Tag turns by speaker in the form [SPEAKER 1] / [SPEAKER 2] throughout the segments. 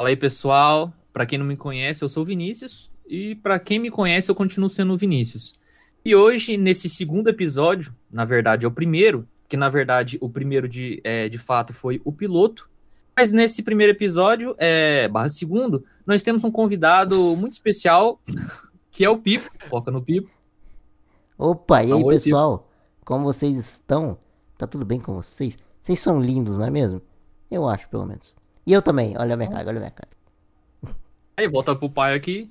[SPEAKER 1] Fala aí, pessoal. Para quem não me conhece, eu sou o Vinícius. E para quem me conhece, eu continuo sendo o Vinícius. E hoje, nesse segundo episódio, na verdade é o primeiro, que na verdade o primeiro de, é, de fato foi o piloto. Mas nesse primeiro episódio, é, barra segundo, nós temos um convidado muito especial, que é o Pipo. Foca no Pipo.
[SPEAKER 2] Opa, e aí, Oi, pessoal? Pipo. Como vocês estão? Tá tudo bem com vocês? Vocês são lindos, não é mesmo? Eu acho, pelo menos. E eu também. Olha a minha cara, olha a minha cara.
[SPEAKER 1] Aí, volta pro pai aqui.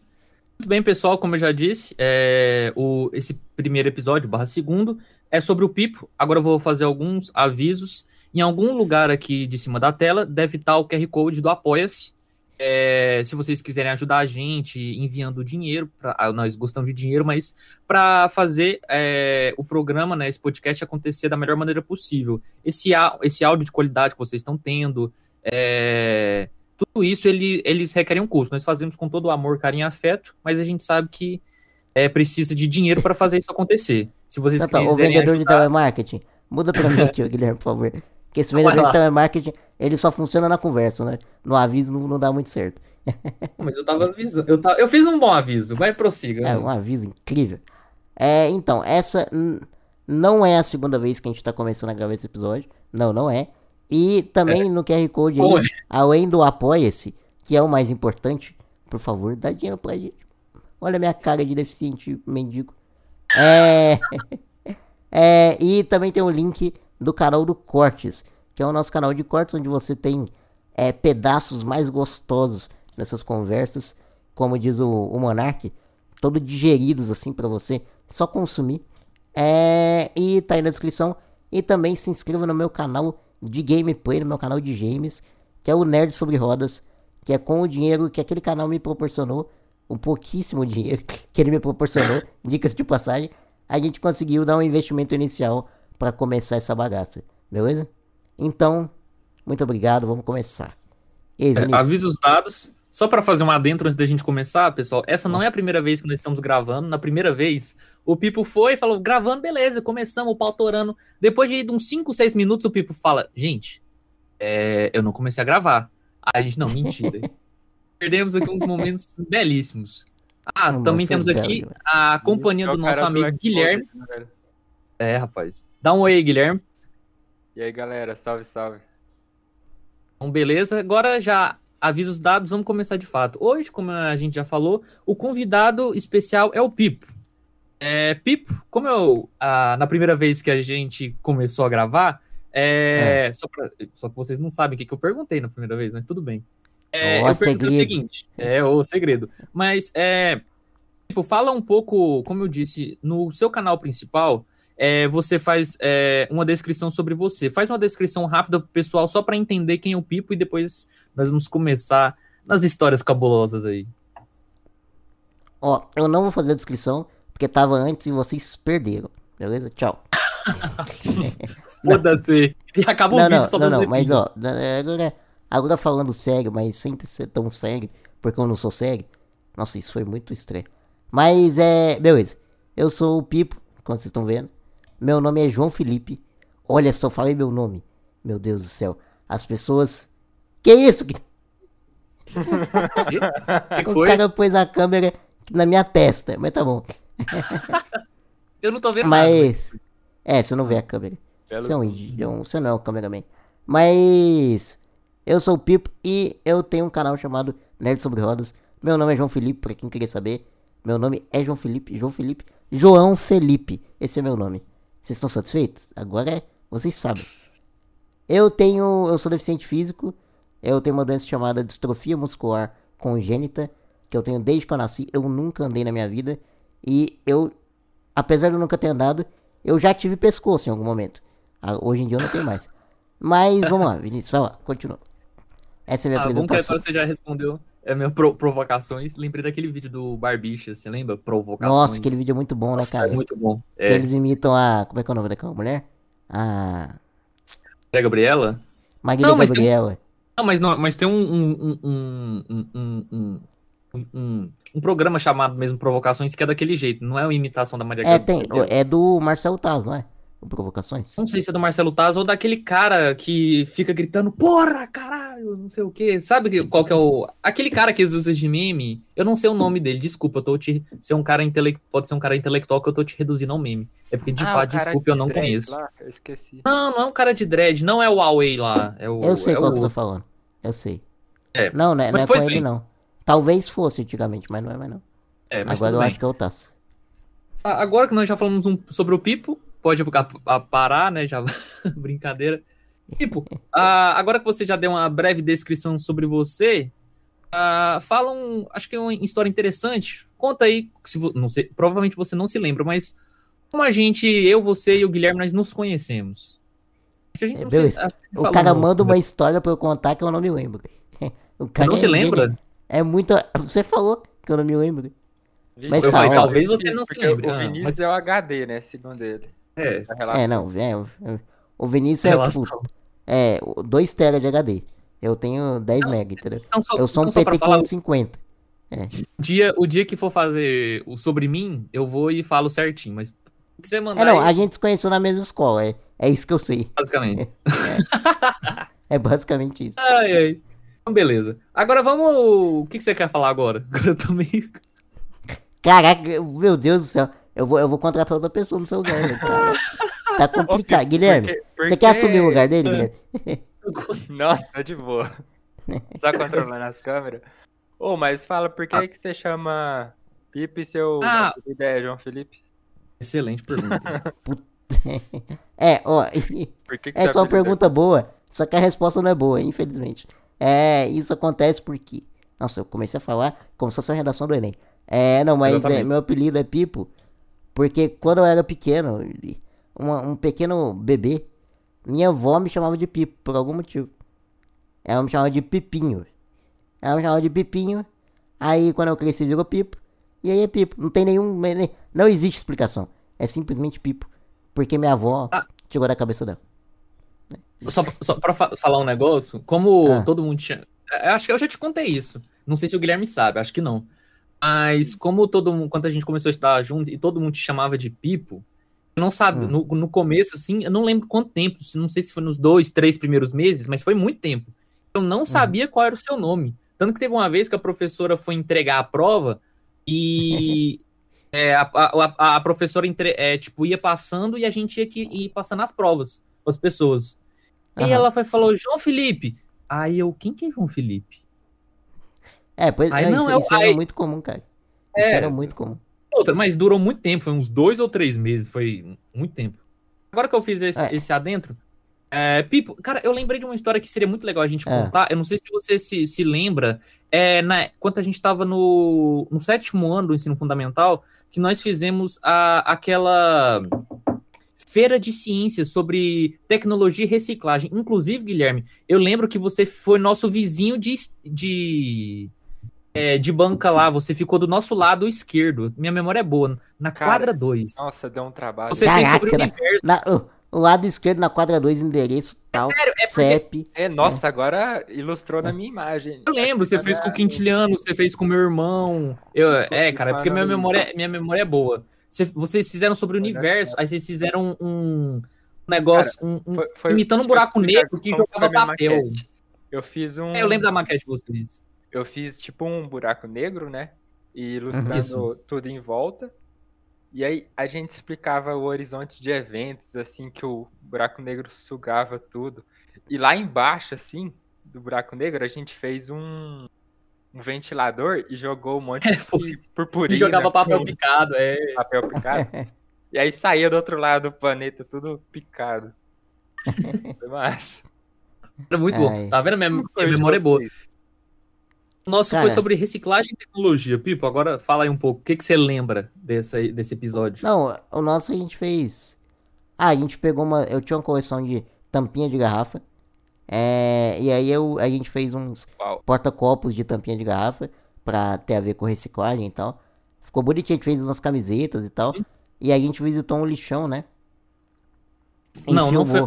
[SPEAKER 1] Muito bem, pessoal, como eu já disse, é, o, esse primeiro episódio, barra segundo, é sobre o Pipo. Agora eu vou fazer alguns avisos. Em algum lugar aqui de cima da tela deve estar o QR Code do Apoia-se. É, se vocês quiserem ajudar a gente enviando dinheiro, pra, ah, nós gostamos de dinheiro, mas para fazer é, o programa, né, esse podcast acontecer da melhor maneira possível. Esse, esse áudio de qualidade que vocês estão tendo, é, tudo isso ele, eles requerem um custo. Nós fazemos com todo o amor, carinho e afeto, mas a gente sabe que é, precisa de dinheiro para fazer isso acontecer. Se vocês
[SPEAKER 2] então, tá, O vendedor ajudar... de telemarketing, muda para mim aqui, Guilherme, por favor. Porque esse vendedor de telemarketing, ele só funciona na conversa, né? No aviso não, não dá muito certo.
[SPEAKER 1] Mas eu tava avisando. Eu, tava, eu fiz um bom aviso, vai prossiga.
[SPEAKER 2] É, um aviso incrível. É, então, essa não é a segunda vez que a gente tá começando a gravar esse episódio. Não, não é. E também é. no QR Code aí, além do Apoia-se, que é o mais importante, por favor, dá dinheiro pra gente. Olha a minha cara de deficiente mendigo. É... é... E também tem o link do canal do Cortes, que é o nosso canal de cortes, onde você tem é, pedaços mais gostosos nessas conversas, como diz o, o Monark, todo digeridos assim para você, só consumir. É... E tá aí na descrição. E também se inscreva no meu canal de gameplay no meu canal de games, que é o Nerd sobre Rodas, que é com o dinheiro que aquele canal me proporcionou, um pouquíssimo dinheiro que ele me proporcionou, dicas de passagem, a gente conseguiu dar um investimento inicial para começar essa bagaça, beleza? Então, muito obrigado, vamos começar.
[SPEAKER 1] E, é, avisa os dados, só para fazer um adentro antes da gente começar, pessoal, essa não é a primeira vez que nós estamos gravando. Na primeira vez, o Pipo foi e falou, gravando, beleza, começamos o pau torando. Depois de uns 5, 6 minutos, o Pipo fala, gente, é, eu não comecei a gravar. a gente, não, mentira. Perdemos aqui uns momentos belíssimos. Ah, não, também temos aqui a companhia do nosso amigo Guilherme. Né, é, rapaz. Dá um oi aí, Guilherme.
[SPEAKER 3] E aí, galera, salve, salve.
[SPEAKER 1] Então, beleza. Agora já avisa os dados, vamos começar de fato. Hoje, como a gente já falou, o convidado especial é o Pipo. É, Pipo, como eu, a, na primeira vez que a gente começou a gravar, é, é. Só, pra, só que vocês não sabem o que, que eu perguntei na primeira vez, mas tudo bem. É, eu perguntei o seguinte, é o segredo. Mas, é, tipo, fala um pouco, como eu disse, no seu canal principal, é, você faz é, uma descrição sobre você. Faz uma descrição rápida pro pessoal, só para entender quem é o Pipo, e depois nós vamos começar nas histórias cabulosas aí.
[SPEAKER 2] Ó, eu não vou fazer a descrição, porque tava antes e vocês perderam. Beleza? Tchau.
[SPEAKER 1] Foda-se. E acabou
[SPEAKER 2] não, o vídeo não, só Não, não, mas ó, agora, agora falando sério, mas sem ser tão sério, porque eu não sou sério. Nossa, isso foi muito estranho. Mas é. Beleza. Eu sou o Pipo, como vocês estão vendo. Meu nome é João Felipe. Olha só, falei meu nome. Meu Deus do céu. As pessoas. Que isso? que o cara pôs a câmera na minha testa, mas tá bom.
[SPEAKER 1] Eu não tô vendo
[SPEAKER 2] mas... nada. É, você não vê a câmera. Você, é um, você não é um cameraman. Mas. Eu sou o Pipo e eu tenho um canal chamado Nerd Sobre Rodas. Meu nome é João Felipe, pra quem queria saber. Meu nome é João Felipe, João Felipe, João Felipe. Esse é meu nome. Vocês estão satisfeitos? Agora é, vocês sabem. Eu tenho, eu sou deficiente físico. Eu tenho uma doença chamada distrofia muscular congênita, que eu tenho desde que eu nasci. Eu nunca andei na minha vida e eu, apesar de eu nunca ter andado, eu já tive pescoço em algum momento. Ah, hoje em dia eu não tenho mais. Mas vamos lá, Vinícius, vai lá, continua.
[SPEAKER 1] Essa é a minha ah, apresentação. Bom que você já respondeu é minha pro provocações. Lembrei daquele vídeo do Barbicha, você lembra? Provocações.
[SPEAKER 2] Nossa, aquele vídeo é muito bom, né, Nossa, né, cara?
[SPEAKER 1] É muito bom.
[SPEAKER 2] É. Que eles imitam a. Como é que é o nome daquela mulher? A.
[SPEAKER 1] É a Gabriela?
[SPEAKER 2] Marília Gabriela.
[SPEAKER 1] Um... Não, mas, não, mas tem um um, um, um, um, um, programa chamado mesmo Provocações que é daquele jeito, não é uma imitação da Maria
[SPEAKER 2] É, tem, é do Marcelo Taz, não é? Provocações?
[SPEAKER 1] Não sei se é do Marcelo Taz ou daquele cara que fica gritando, porra, caralho, não sei o quê. Sabe que- qual que é o. Aquele cara que usa de meme, eu não sei o nome dele, desculpa, eu tô te. Se é um cara intele... pode ser um cara intelectual que eu tô te reduzindo ao meme. É porque, de
[SPEAKER 3] Ah,
[SPEAKER 1] fato, desculpa, eu
[SPEAKER 3] de
[SPEAKER 1] não
[SPEAKER 3] dread
[SPEAKER 1] conheço.
[SPEAKER 3] lá, eu esqueci.
[SPEAKER 1] Não, não é um cara de dread, não é o Huawei lá. É o,
[SPEAKER 2] Eu sei
[SPEAKER 1] é
[SPEAKER 2] qual
[SPEAKER 1] o...
[SPEAKER 2] que você tá falando. Eu sei.
[SPEAKER 1] É,
[SPEAKER 2] Não, não é, não é com
[SPEAKER 1] pois
[SPEAKER 2] ele,
[SPEAKER 1] bem.
[SPEAKER 2] não. Talvez fosse antigamente, mas não é mais não.
[SPEAKER 1] É, mas
[SPEAKER 2] Agora eu
[SPEAKER 1] bem.
[SPEAKER 2] acho que é o Tasso.
[SPEAKER 1] Agora que nós já falamos um- sobre o Pipo, pode a- a- parar, né? Já brincadeira. Pipo, ah, agora que você já deu uma breve descrição sobre você, fala um, acho que é uma história interessante. Conta aí, se vo- não sei, provavelmente você não se lembra, mas como a gente, eu, você e o Guilherme, nós nos conhecemos. Acho que a gente
[SPEAKER 2] É,
[SPEAKER 1] não
[SPEAKER 2] beleza.
[SPEAKER 1] se, acho que
[SPEAKER 2] O cara manda uma história pra eu contar que eu não me lembro. O cara
[SPEAKER 1] Não se
[SPEAKER 2] é
[SPEAKER 1] lembra?
[SPEAKER 2] gênio. É muito. Você falou que eu não me lembro. Mas
[SPEAKER 1] Eu
[SPEAKER 2] tá,
[SPEAKER 1] falei,
[SPEAKER 2] ó.
[SPEAKER 1] talvez você não se lembre.
[SPEAKER 3] O
[SPEAKER 1] Ah,
[SPEAKER 3] Vinícius
[SPEAKER 1] mas-
[SPEAKER 3] é o HD, né? Segundo ele.
[SPEAKER 1] É.
[SPEAKER 2] É, não, é, o- o Vinícius é tipo. É, 2 TB de HD. Eu tenho 10 MB, entendeu?
[SPEAKER 1] Só,
[SPEAKER 2] Eu sou um
[SPEAKER 1] então, só pra
[SPEAKER 2] PT
[SPEAKER 1] falar,
[SPEAKER 2] 550.
[SPEAKER 1] o dia, o dia que for fazer o sobre mim, eu vou e falo certinho, mas o que você mandar
[SPEAKER 2] É, não,
[SPEAKER 1] aí,
[SPEAKER 2] a gente se conheceu na mesma escola. É, é isso que eu sei.
[SPEAKER 1] basicamente.
[SPEAKER 2] É basicamente isso.
[SPEAKER 1] Ai, ai. Então, beleza. Agora vamos. O que, que você quer falar agora? Agora eu tô meio.
[SPEAKER 2] Caraca, meu Deus do céu. Eu vou, eu vou contratar outra pessoa no seu lugar, né, cara? Tá complicado. Guilherme,
[SPEAKER 3] Porque-
[SPEAKER 2] você
[SPEAKER 3] porque-
[SPEAKER 2] quer assumir o lugar dele,
[SPEAKER 1] É.
[SPEAKER 2] Guilherme?
[SPEAKER 3] Não, tá de boa. Só controlando as câmeras. Ô, mas fala, por que, que você chama Pipe e seu
[SPEAKER 1] Ah.
[SPEAKER 3] é João Felipe?
[SPEAKER 1] Excelente pergunta.
[SPEAKER 2] É, ó.
[SPEAKER 3] Por que que
[SPEAKER 2] É
[SPEAKER 3] seu
[SPEAKER 2] só uma
[SPEAKER 3] é-
[SPEAKER 2] pergunta boa, só que a resposta não é boa, infelizmente. É, isso acontece porque. Nossa, eu comecei a falar como se fosse a redação do Enem. É, não, mas é, meu apelido é Pipo, porque quando eu era pequeno, uma- um pequeno bebê, minha avó me chamava de Pipo, por algum motivo. Ela me chamava de Pipinho. Ela me chamava de Pipinho, aí quando eu cresci virou Pipo, e aí é Pipo. Não tem nenhum. Não existe explicação. É simplesmente Pipo. Porque minha avó
[SPEAKER 1] Ah.
[SPEAKER 2] tirou da cabeça dela.
[SPEAKER 1] só, só pra fa- falar um negócio, como
[SPEAKER 2] Ah.
[SPEAKER 1] todo mundo tinha. Eu acho que eu já te contei isso. Não sei se o Guilherme sabe, acho que não. Mas como todo mundo, quando a gente começou a estudar junto e todo mundo te chamava de Pipo, eu não sabe,
[SPEAKER 2] Hum.
[SPEAKER 1] no, no começo, assim, eu não lembro quanto tempo, não sei se foi nos dois, três primeiros meses, mas foi muito tempo. Eu não sabia qual era o seu nome. Tanto que teve uma vez que a professora foi entregar a prova e é, a, a, a- professora entre- é, tipo, ia passando e a gente tinha que ir passando as provas as pessoas. E
[SPEAKER 2] Aham.
[SPEAKER 1] ela foi, falou, João Felipe. Aí eu, quem que é João Felipe?
[SPEAKER 2] É, pois
[SPEAKER 1] Aí
[SPEAKER 2] não,
[SPEAKER 1] não,
[SPEAKER 2] isso,
[SPEAKER 1] é o-
[SPEAKER 2] isso era
[SPEAKER 1] aí-
[SPEAKER 2] muito comum, cara. Isso
[SPEAKER 1] É.
[SPEAKER 2] era muito comum.
[SPEAKER 1] Outra, mas durou muito tempo, foi uns dois ou três meses, foi muito tempo. Agora que eu fiz esse,
[SPEAKER 2] É.
[SPEAKER 1] esse adentro, é, Pipo, cara, eu lembrei de uma história que seria muito legal a gente
[SPEAKER 2] É.
[SPEAKER 1] contar. Eu não sei se você se, se lembra, é, na, quando a gente estava no, no sétimo ano do ensino fundamental, que nós fizemos a, aquela feira de ciências sobre tecnologia e reciclagem. Inclusive, Guilherme, eu lembro que você foi nosso vizinho de, de, é, de banca lá, você ficou do nosso lado esquerdo. Minha memória é boa, na
[SPEAKER 3] Cara,
[SPEAKER 1] quadra 2.
[SPEAKER 3] Nossa, deu um trabalho.
[SPEAKER 1] Você fez sobre o
[SPEAKER 2] Caraca,
[SPEAKER 1] universo.
[SPEAKER 2] Na- o, o lado esquerdo na quadra 2, endereço tal,
[SPEAKER 1] sério, é porque-
[SPEAKER 2] CEP.
[SPEAKER 3] É, nossa, agora ilustrou na minha imagem.
[SPEAKER 1] Eu lembro, você fez com o Quintiliano, você fez com o meu irmão. Eu, é, cara, é porque minha memória, minha memória é boa. Você- vocês fizeram sobre o universo, aí vocês fizeram um negócio, um- um-
[SPEAKER 3] Foi- foi-
[SPEAKER 1] imitando um buraco negro que jogava papel.
[SPEAKER 3] maquete. Eu fiz um.
[SPEAKER 1] É, eu lembro da maquete de vocês.
[SPEAKER 3] Eu fiz tipo um buraco negro, né? E ilustrando
[SPEAKER 1] Isso.
[SPEAKER 3] tudo em volta. E aí a gente explicava o horizonte de eventos, assim, que o buraco negro sugava tudo. E lá embaixo, assim, do buraco negro, a gente fez um, um ventilador e jogou um monte
[SPEAKER 1] É,
[SPEAKER 3] de purpurina.
[SPEAKER 1] E jogava papel picado, é.
[SPEAKER 3] papel picado. e aí saía do outro lado do planeta, tudo picado. Foi massa.
[SPEAKER 1] Era muito
[SPEAKER 2] Ai.
[SPEAKER 1] bom. Tá vendo? Minha, minha memória é boa. Nosso
[SPEAKER 2] Cara.
[SPEAKER 1] foi sobre reciclagem e tecnologia. Pipo, agora fala aí um pouco. O que, que você lembra desse, desse episódio?
[SPEAKER 2] Não, o nosso a gente fez. Ah, a gente pegou uma. Eu tinha uma coleção de tampinha de garrafa. É, e aí eu, a gente fez uns porta-copos de tampinha de garrafa pra ter a ver com reciclagem e tal. Ficou bonitinho, a gente fez umas camisetas e tal. E a gente visitou um lixão, né? E
[SPEAKER 1] Não, não foi,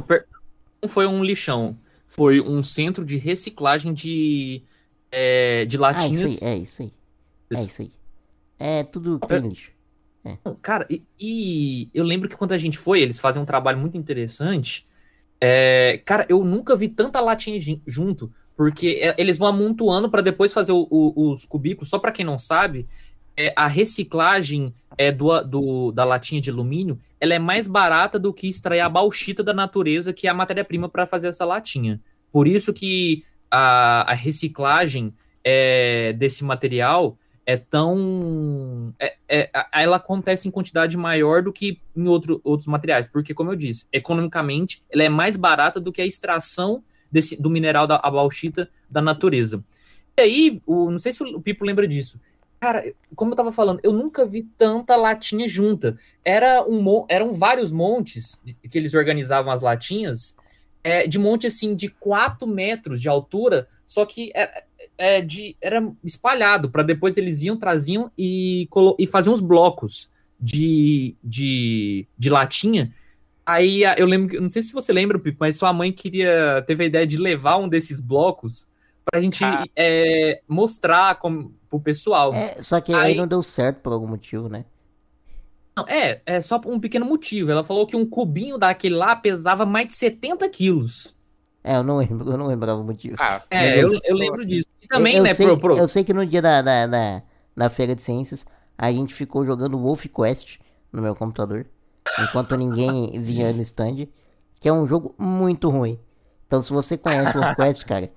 [SPEAKER 1] não foi um lixão. Foi um centro de reciclagem de, é, de
[SPEAKER 2] Ah,
[SPEAKER 1] latinhas.
[SPEAKER 2] isso aí, é isso aí. É
[SPEAKER 1] Isso.
[SPEAKER 2] isso aí. É tudo que tem lixo. É.
[SPEAKER 1] Cara, e, e eu lembro que quando a gente foi, eles fazem um trabalho muito interessante. É, cara, eu nunca vi tanta latinha junto, porque é, eles vão amontoando para depois fazer o- o- os cubículos. Só para quem não sabe, é, a reciclagem é, do, do- da latinha de alumínio ela é mais barata do que extrair a bauxita da natureza, que é a matéria-prima para fazer essa latinha. Por isso que a, a reciclagem é, desse material é tão. é- é- ela acontece em quantidade maior do que em outro, outros materiais, porque, como eu disse, economicamente ela é mais barata do que a extração desse, do mineral da bauxita da natureza. E aí, o, não sei se o Pipo lembra disso. Cara, como eu tava falando, eu nunca vi tanta latinha junta. Era um, eram vários montes que eles organizavam as latinhas, é, de monte assim de 4 metros de altura, só que é, é, de, era espalhado, para depois eles iam, traziam e, colo- e faziam os blocos de, de, de latinha. Aí eu lembro, que- não sei se você lembra, Pipo, mas sua mãe queria, teve a ideia de levar um desses blocos pra gente
[SPEAKER 3] Ah.
[SPEAKER 1] é, mostrar como, pro pessoal.
[SPEAKER 2] É, só que aí
[SPEAKER 1] Aí-
[SPEAKER 2] não deu certo por algum motivo, né?
[SPEAKER 1] Não, é, é só por um pequeno motivo. Ela falou que um cubinho daquele lá pesava mais de 70 quilos.
[SPEAKER 2] É, eu não lembro, eu não lembrava o motivo.
[SPEAKER 3] Ah,
[SPEAKER 1] É, eu, eu lembro disso. E também,
[SPEAKER 2] eu, eu
[SPEAKER 1] né,
[SPEAKER 2] sei,
[SPEAKER 1] pro, pro-
[SPEAKER 2] eu sei que no dia da, da, da, da feira de ciências, a gente ficou jogando Wolf Quest no meu computador, enquanto ninguém vinha no stand, que é um jogo muito ruim. Então, se você conhece Wolf Quest, cara,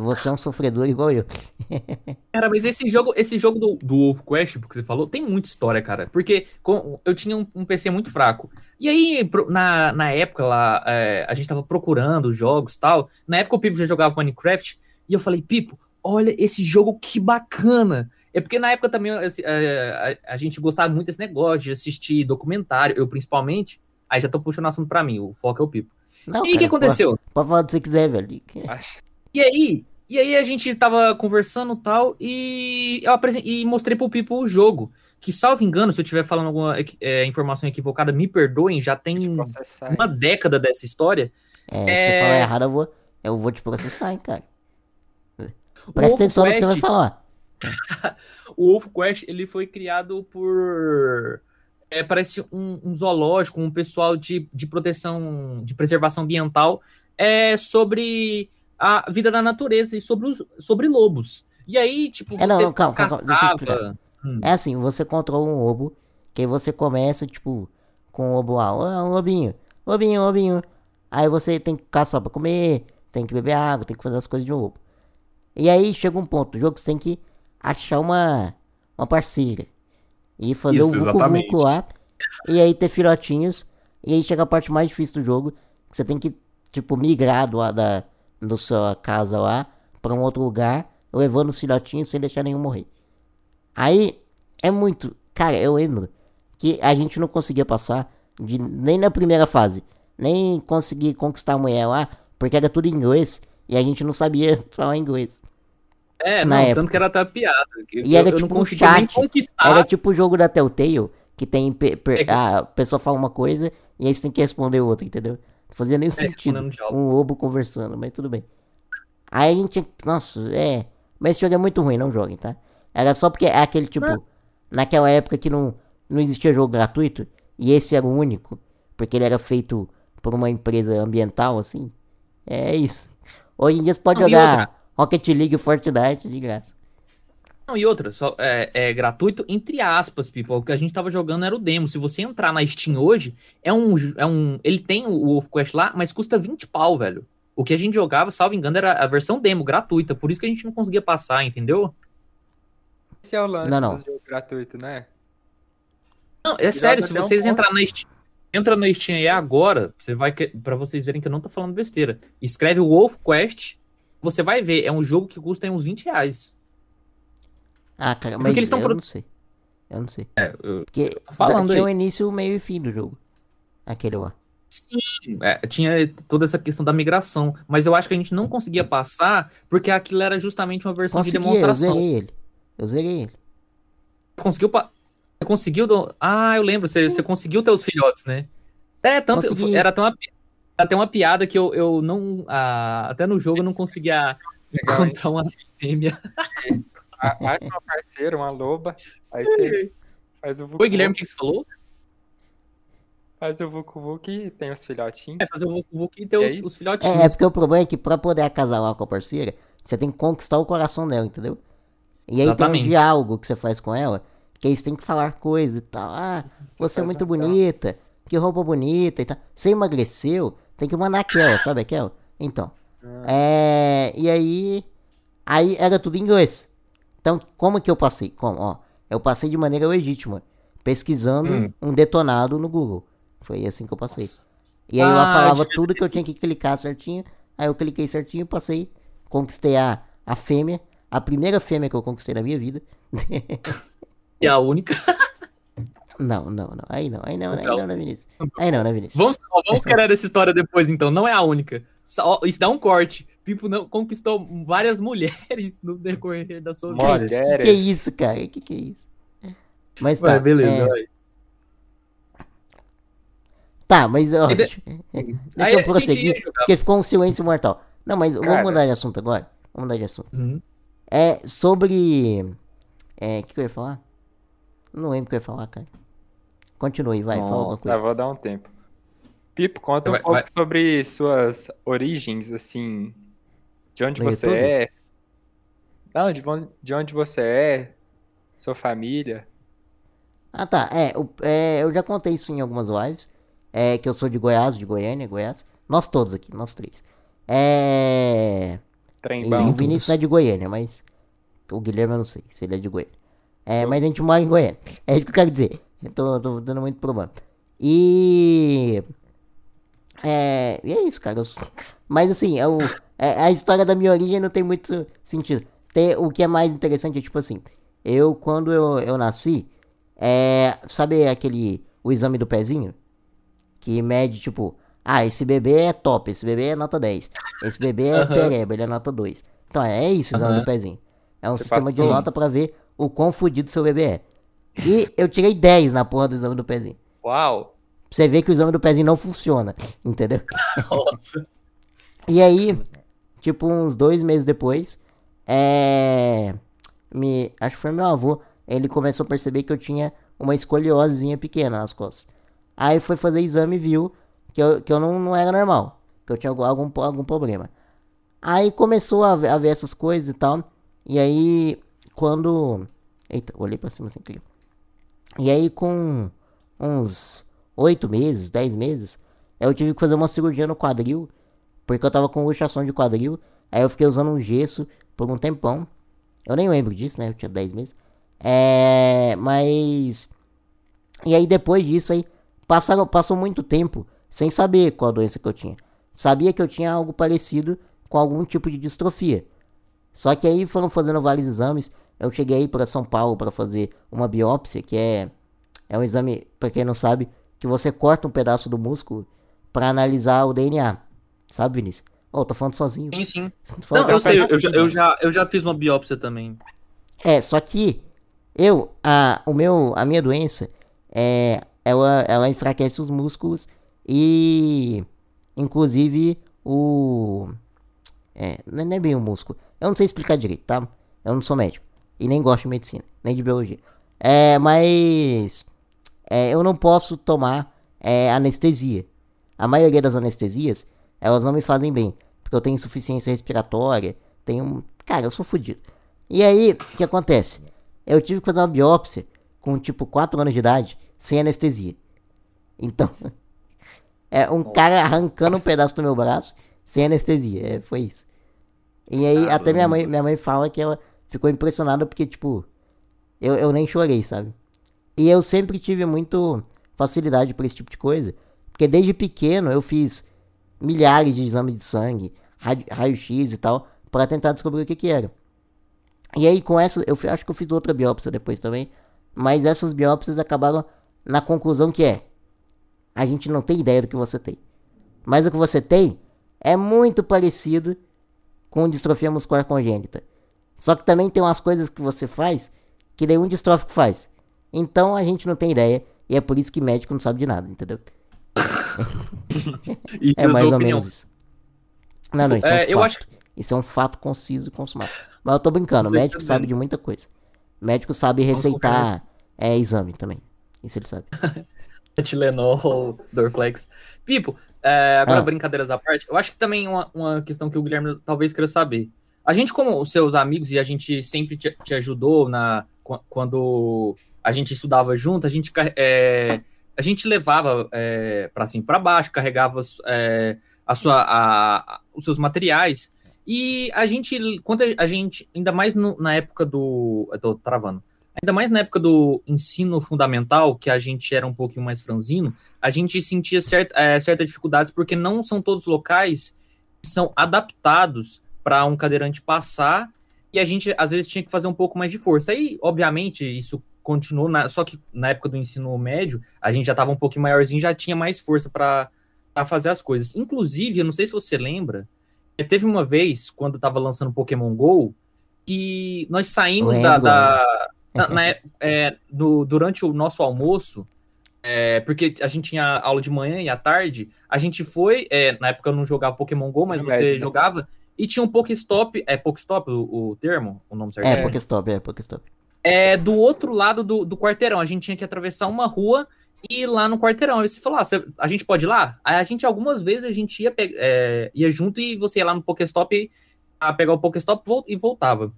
[SPEAKER 2] você é um sofredor igual eu.
[SPEAKER 1] Cara, mas esse jogo, esse jogo do, do Wolf Quest, que você falou, tem muita história, cara. Porque com- eu tinha um, um PC muito fraco. E aí, na, na época lá, é, a gente tava procurando jogos e tal. Na época o Pipo já jogava Minecraft. E eu falei, Pipo, olha esse jogo que bacana. É porque na época também assim, é, a, a gente gostava muito desse negócio de assistir documentário, eu principalmente. Aí já tô puxando o assunto pra mim, o foco é o Pipo.
[SPEAKER 2] Não,
[SPEAKER 1] e o que aconteceu?
[SPEAKER 2] Pode, pode falar o que você quiser, velho.
[SPEAKER 1] E aí, e aí a gente tava conversando e tal, e eu apresen- e mostrei pro Pipo o jogo. Que, salvo engano, se eu estiver falando alguma é, informação equivocada, me perdoem, já tem
[SPEAKER 3] eu
[SPEAKER 1] uma década dessa história.
[SPEAKER 2] É, se
[SPEAKER 1] É.
[SPEAKER 2] falar errado, eu vou, eu vou te processar, hein, cara.
[SPEAKER 1] O
[SPEAKER 2] Presta atenção no que você vai
[SPEAKER 1] Quest-
[SPEAKER 2] falar.
[SPEAKER 1] O Wolf Quest, ele foi criado por... É, parece um, um zoológico, um pessoal de, de proteção, de preservação ambiental, é, sobre a vida da natureza e sobre, os, sobre lobos. E aí, tipo,
[SPEAKER 2] É, não,
[SPEAKER 1] você
[SPEAKER 2] não, calma, calma, calma, deixa eu explicar.
[SPEAKER 1] caçava... Hum.
[SPEAKER 2] É assim, você controla um lobo, que aí você começa, tipo, com o lobo lá, ó, um lobinho, lobinho, lobinho. Aí você tem que caçar pra comer, tem que beber água, tem que fazer as coisas de um lobo. E aí chega um ponto do jogo que você tem que achar uma, uma parceira. E fazer
[SPEAKER 1] Isso,
[SPEAKER 2] o vucu vucu lá. E aí ter filhotinhos. E aí chega a parte mais difícil do jogo, que você tem que, tipo, migrar do, da, do sua casa lá pra um outro lugar, levando os filhotinhos sem deixar nenhum morrer. Aí é muito. Cara, eu lembro que a gente não conseguia passar de, nem na primeira fase, nem conseguir conquistar a mulher lá, porque era tudo em inglês e a gente não sabia falar inglês.
[SPEAKER 1] É,
[SPEAKER 2] na
[SPEAKER 1] não,
[SPEAKER 2] época.
[SPEAKER 1] tanto que era até piada.
[SPEAKER 2] E
[SPEAKER 1] eu,
[SPEAKER 2] era
[SPEAKER 1] eu
[SPEAKER 2] tipo
[SPEAKER 1] não
[SPEAKER 2] um chat. Era tipo o jogo da Telltale, que tem. per-
[SPEAKER 1] É
[SPEAKER 2] A pessoa fala uma coisa e aí você tem que responder outra, entendeu? Não fazia nem sentido.
[SPEAKER 1] respondendo diálogo.
[SPEAKER 2] Um lobo conversando, mas tudo bem. Aí a gente. Nossa, é. Mas esse jogo é muito ruim, não joguem, tá? Era só porque é aquele tipo. Naquela época que não, não existia jogo gratuito. E esse era o único. Porque ele era feito por uma empresa ambiental, assim. É isso. Hoje em dia você pode
[SPEAKER 1] Não,
[SPEAKER 2] jogar Rocket League e Fortnite de graça.
[SPEAKER 1] Não, e outra, só, é, é gratuito entre aspas, people. O que a gente tava jogando era o demo. Se você entrar na Steam hoje, é um. É um ele tem o Wolf Quest lá, mas custa 20 pau, velho. O que a gente jogava, salvo engano, era a versão demo, gratuita. Por isso que a gente não conseguia passar, entendeu?
[SPEAKER 3] Esse é o lance
[SPEAKER 2] Não, não.
[SPEAKER 3] do jogo gratuito, né?
[SPEAKER 1] Não, é sério, se
[SPEAKER 3] um
[SPEAKER 1] vocês
[SPEAKER 3] ponto.
[SPEAKER 1] entrar na Steam. Entra na Steam aí agora, você vai que- pra vocês verem que eu não tô falando besteira. Escreve Wolf Quest, você vai ver. É um jogo que custa uns 20 reais.
[SPEAKER 2] Ah, cara,
[SPEAKER 1] Porque
[SPEAKER 2] mas
[SPEAKER 1] eles
[SPEAKER 2] eu
[SPEAKER 1] produ-
[SPEAKER 2] não sei. Eu não sei.
[SPEAKER 1] É, eu-
[SPEAKER 2] Porque
[SPEAKER 1] tô falando
[SPEAKER 2] tinha o início, o meio e fim do jogo. Aquele lá.
[SPEAKER 1] É, tinha toda essa questão da migração, mas eu acho que a gente não conseguia passar porque aquilo era justamente uma versão de
[SPEAKER 2] Consegui, eu
[SPEAKER 1] demonstração.
[SPEAKER 2] zerei ele. Eu zerei ele.
[SPEAKER 1] Conseguiu pa... Você conseguiu do... Ah, eu lembro, você, você conseguiu ter os filhotes, né? É, tanto
[SPEAKER 2] Consegui.
[SPEAKER 1] era até uma até uma piada que eu, eu não ah, até no jogo eu não conseguia
[SPEAKER 3] Legal, hein?
[SPEAKER 1] encontrar uma fêmea.
[SPEAKER 3] A- Acha uma parceira, uma loba, aí você Faz o Vucu
[SPEAKER 1] Oi, Guilherme, o que você falou?
[SPEAKER 3] Faz o Vucu Vucu e tem os filhotinhos.
[SPEAKER 1] É fazer o Vucu Vucu e ter
[SPEAKER 3] E
[SPEAKER 1] os, os filhotinhos.
[SPEAKER 2] É, é porque o problema é que pra poder acasalar com a parceira, você tem que conquistar o coração dela, entendeu? E aí tem
[SPEAKER 1] Exatamente.
[SPEAKER 2] um diálogo que você faz com ela, que aí você tem que falar coisas e tal. Ah, você, é
[SPEAKER 3] faz
[SPEAKER 2] muito
[SPEAKER 3] um
[SPEAKER 2] bonita, que roupa bonita e tal. Você emagreceu, tem que mandar aquela, sabe aquela? Então. É. E aí. Aí era tudo em inglês. Então, como que eu passei? Como? Ó, eu passei de maneira legítima, pesquisando
[SPEAKER 1] Hum.
[SPEAKER 2] um detonado no Google. Foi assim que eu passei. E aí
[SPEAKER 1] Ah,
[SPEAKER 2] ela
[SPEAKER 1] eu
[SPEAKER 2] falava
[SPEAKER 1] devia
[SPEAKER 2] tudo que eu tinha que clicar certinho. Aí eu cliquei certinho, passei, conquistei a, a fêmea, a primeira fêmea que eu conquistei na minha vida.
[SPEAKER 1] E a única.
[SPEAKER 2] Não, não, não. Aí não, aí não, aí
[SPEAKER 1] Não.
[SPEAKER 2] não, né, Vinícius? Aí não, né, Vinícius?
[SPEAKER 1] Vamos, vamos querer essa história depois, então. Não é a única. Só- isso dá um corte. Pipo não, conquistou várias mulheres no decorrer da sua vida.
[SPEAKER 3] Mole.
[SPEAKER 2] Que,
[SPEAKER 3] Mulheres.
[SPEAKER 2] que é isso, cara? Que que é isso? Mas tá.
[SPEAKER 1] Vai, beleza.
[SPEAKER 2] é, tá, mas ó,
[SPEAKER 1] de-
[SPEAKER 2] deixa,
[SPEAKER 1] Aí
[SPEAKER 2] deixa eu
[SPEAKER 1] gente
[SPEAKER 2] prosseguir,
[SPEAKER 1] ia jogar.
[SPEAKER 2] porque ficou um silêncio mortal. Não, mas
[SPEAKER 3] Cara.
[SPEAKER 2] vamos mudar de assunto agora. Vamos mudar de assunto.
[SPEAKER 1] Uhum.
[SPEAKER 2] É sobre. É, o que, que eu ia falar? Não lembro o que eu ia falar, cara. Continue, vai, fala alguma
[SPEAKER 3] Tá,
[SPEAKER 2] coisa.
[SPEAKER 3] vou dar um tempo. Pipo, conta um
[SPEAKER 1] Vai-
[SPEAKER 3] pouco
[SPEAKER 1] vai.
[SPEAKER 3] sobre suas origens, assim. De onde
[SPEAKER 2] No
[SPEAKER 3] você
[SPEAKER 2] YouTube?
[SPEAKER 3] é. Não, de onde, de onde você é. Sua família.
[SPEAKER 2] Ah, tá. É, o- é, eu já contei isso em algumas lives. É que eu sou de Goiás, de Goiânia, Goiás. Nós todos aqui, nós três. É.
[SPEAKER 3] Trem
[SPEAKER 2] E
[SPEAKER 3] bom.
[SPEAKER 2] o Vinícius não é de Goiânia, mas. O Guilherme eu não sei se ele é de Goiânia. É, mas a gente mora em Goiânia. É isso que eu quero dizer. Eu tô, tô dando muito problema. E. É. E é isso, cara. eu Mas assim, eu, a história da minha origem não tem muito sentido. Tem, o que é mais interessante é tipo assim. Eu, quando eu, eu nasci, é. Sabe aquele. O exame do pezinho? Que mede, tipo, ah, esse bebê é top, esse bebê é nota 10. Esse bebê é pereba, ele é nota 2. Então é isso o exame
[SPEAKER 1] Aham.
[SPEAKER 2] do pezinho. É um
[SPEAKER 3] Você
[SPEAKER 2] sistema de nota pra ver o quão fudido seu bebê é. E eu tirei 10 na porra do exame do pezinho.
[SPEAKER 3] Uau!
[SPEAKER 2] Pra você ver que o exame do pezinho não funciona, entendeu?
[SPEAKER 1] Nossa.
[SPEAKER 2] E aí, tipo, uns dois meses depois, é. Me, acho que foi meu avô. Ele começou a perceber que eu tinha uma escoliosezinha pequena nas costas. Aí foi fazer exame e viu que eu, que eu não, não era normal. Que eu tinha algum, algum, problema. Aí começou a ver, a ver essas coisas e tal. E aí, quando. Eita, olhei pra cima sem clicar. E aí, com uns oito meses, dez meses, eu tive que fazer uma cirurgia no quadril. Porque eu tava com luxação de quadril. Aí eu fiquei usando um gesso por um tempão. Eu nem lembro disso, né? Eu tinha 10 meses. É. Mas. E aí depois disso aí. Passaram, passou muito tempo sem saber qual doença que eu tinha. Sabia que eu tinha algo parecido com algum tipo de distrofia. Só que aí foram fazendo vários exames. Eu cheguei para São Paulo para fazer uma biópsia, que é é um exame, para quem não sabe, que você corta um pedaço do músculo para analisar o DNA. Sabe, Vinícius? Ô, tô falando sozinho.
[SPEAKER 1] Sim, sim. Não, eu sei, eu já, eu, já, eu já fiz uma biópsia também.
[SPEAKER 2] É, só que eu, a, o meu, a minha doença, é, ela, ela enfraquece os músculos e, inclusive, o, é, não é nem bem o músculo. Eu não sei explicar direito, tá? Eu não sou médico e nem gosto de medicina, nem de biologia. É, mas é, eu não posso tomar é, anestesia. A maioria das anestesias, elas não me fazem bem, porque eu tenho insuficiência respiratória, tenho, cara, eu sou fodido. E aí, o que acontece? Eu tive que fazer uma biópsia com tipo 4 anos de idade, sem anestesia. Então, é um cara arrancando um pedaço do meu braço sem anestesia. É, foi isso. E aí, até minha mãe, minha mãe fala que ela ficou impressionada porque, tipo, eu, eu nem chorei, sabe? E eu sempre tive muito facilidade pra esse tipo de coisa. Porque desde pequeno eu fiz milhares de exames de sangue, ra- raio-x e tal, pra tentar descobrir o que que era. E aí com essa, eu acho que eu fiz outra biópsia depois também, mas essas biópsias acabaram na conclusão que é, a gente não tem ideia do que você tem. Mas o que você tem é muito parecido com distrofia muscular congênita. Só que também tem umas coisas que você faz que nenhum distrófico faz. Então a gente não tem ideia, e é por isso que médico não sabe de nada, entendeu?
[SPEAKER 1] Isso
[SPEAKER 2] É
[SPEAKER 1] é,
[SPEAKER 2] mais ou
[SPEAKER 1] opinião.
[SPEAKER 2] menos isso. Não, não, isso é, um
[SPEAKER 1] É, eu
[SPEAKER 2] fato.
[SPEAKER 1] acho
[SPEAKER 2] Isso é um fato conciso e consumado. Mas eu tô brincando,
[SPEAKER 1] tá
[SPEAKER 2] médico sabe de muita coisa. Médico sabe receitar é exame também. Isso ele sabe.
[SPEAKER 1] Tilenol, Dorflex. Pipo, é, agora ah. brincadeiras à parte, eu acho que também uma, uma questão que o Guilherme talvez queira saber. A gente, como seus amigos, e a gente sempre te, te ajudou na quando a gente estudava junto, a gente, é, a gente levava é, para cima para baixo, carregava é, a sua, a, os seus materiais. E a gente, quando a gente, ainda mais no, na época do. Eu tô travando. Ainda mais na época do ensino fundamental, que a gente era um pouquinho mais franzino, a gente sentia certa, é, certas dificuldades, porque não são todos locais que são adaptados para um cadeirante passar, e a gente às vezes tinha que fazer um pouco mais de força. Aí, obviamente, isso continuou, na, só que na época do ensino médio, a gente já estava um pouquinho maiorzinho, já tinha mais força para fazer as coisas. Inclusive, eu não sei se você lembra, teve uma vez, quando estava lançando Pokémon GO, que nós saímos da, da na, na, é, no, durante o nosso almoço, é, porque a gente tinha aula de manhã e à tarde, a gente foi, é, na época eu não jogava Pokémon GO, mas no você jogava, e tinha um Pokéstop, é Pokéstop o, o termo, o nome certo?
[SPEAKER 2] É, Pokéstop, é Pokéstop.
[SPEAKER 1] É, do outro lado do, do quarteirão, a gente tinha que atravessar uma rua e ir lá no quarteirão. Aí você falou, ah, você, a gente pode ir lá? Aí a gente, algumas vezes, a gente ia, é, ia junto e você ia lá no Pokéstop a pegar o Pokéstop e voltava.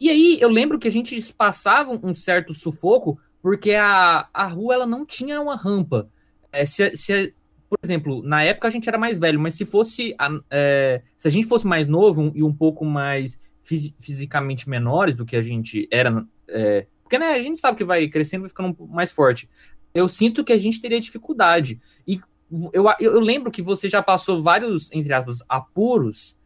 [SPEAKER 1] E aí eu lembro que a gente passava um certo sufoco porque a, a rua ela não tinha uma rampa. É, se, se, por exemplo, na época a gente era mais velho, mas se fosse é, se a gente fosse mais novo e um pouco mais fisi, fisicamente menores do que a gente era, é, porque né, a gente sabe que vai crescendo, vai ficando mais forte. Eu sinto que a gente teria dificuldade. E eu, eu, eu lembro que você já passou vários, entre aspas, apuros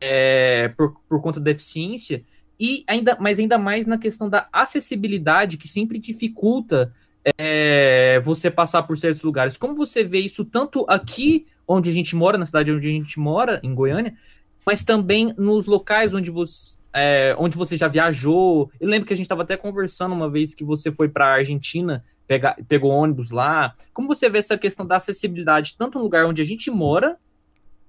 [SPEAKER 1] é, por, por conta da deficiência e ainda, mas ainda mais na questão da acessibilidade, que sempre dificulta é, você passar por certos lugares. Como você vê isso tanto aqui onde a gente mora, na cidade onde a gente mora, em Goiânia, mas também nos locais onde você, é, onde você já viajou. Eu lembro que a gente estava até conversando uma vez que você foi para a Argentina, pega, pegou ônibus lá. Como você vê essa questão da acessibilidade, tanto no lugar onde a gente mora.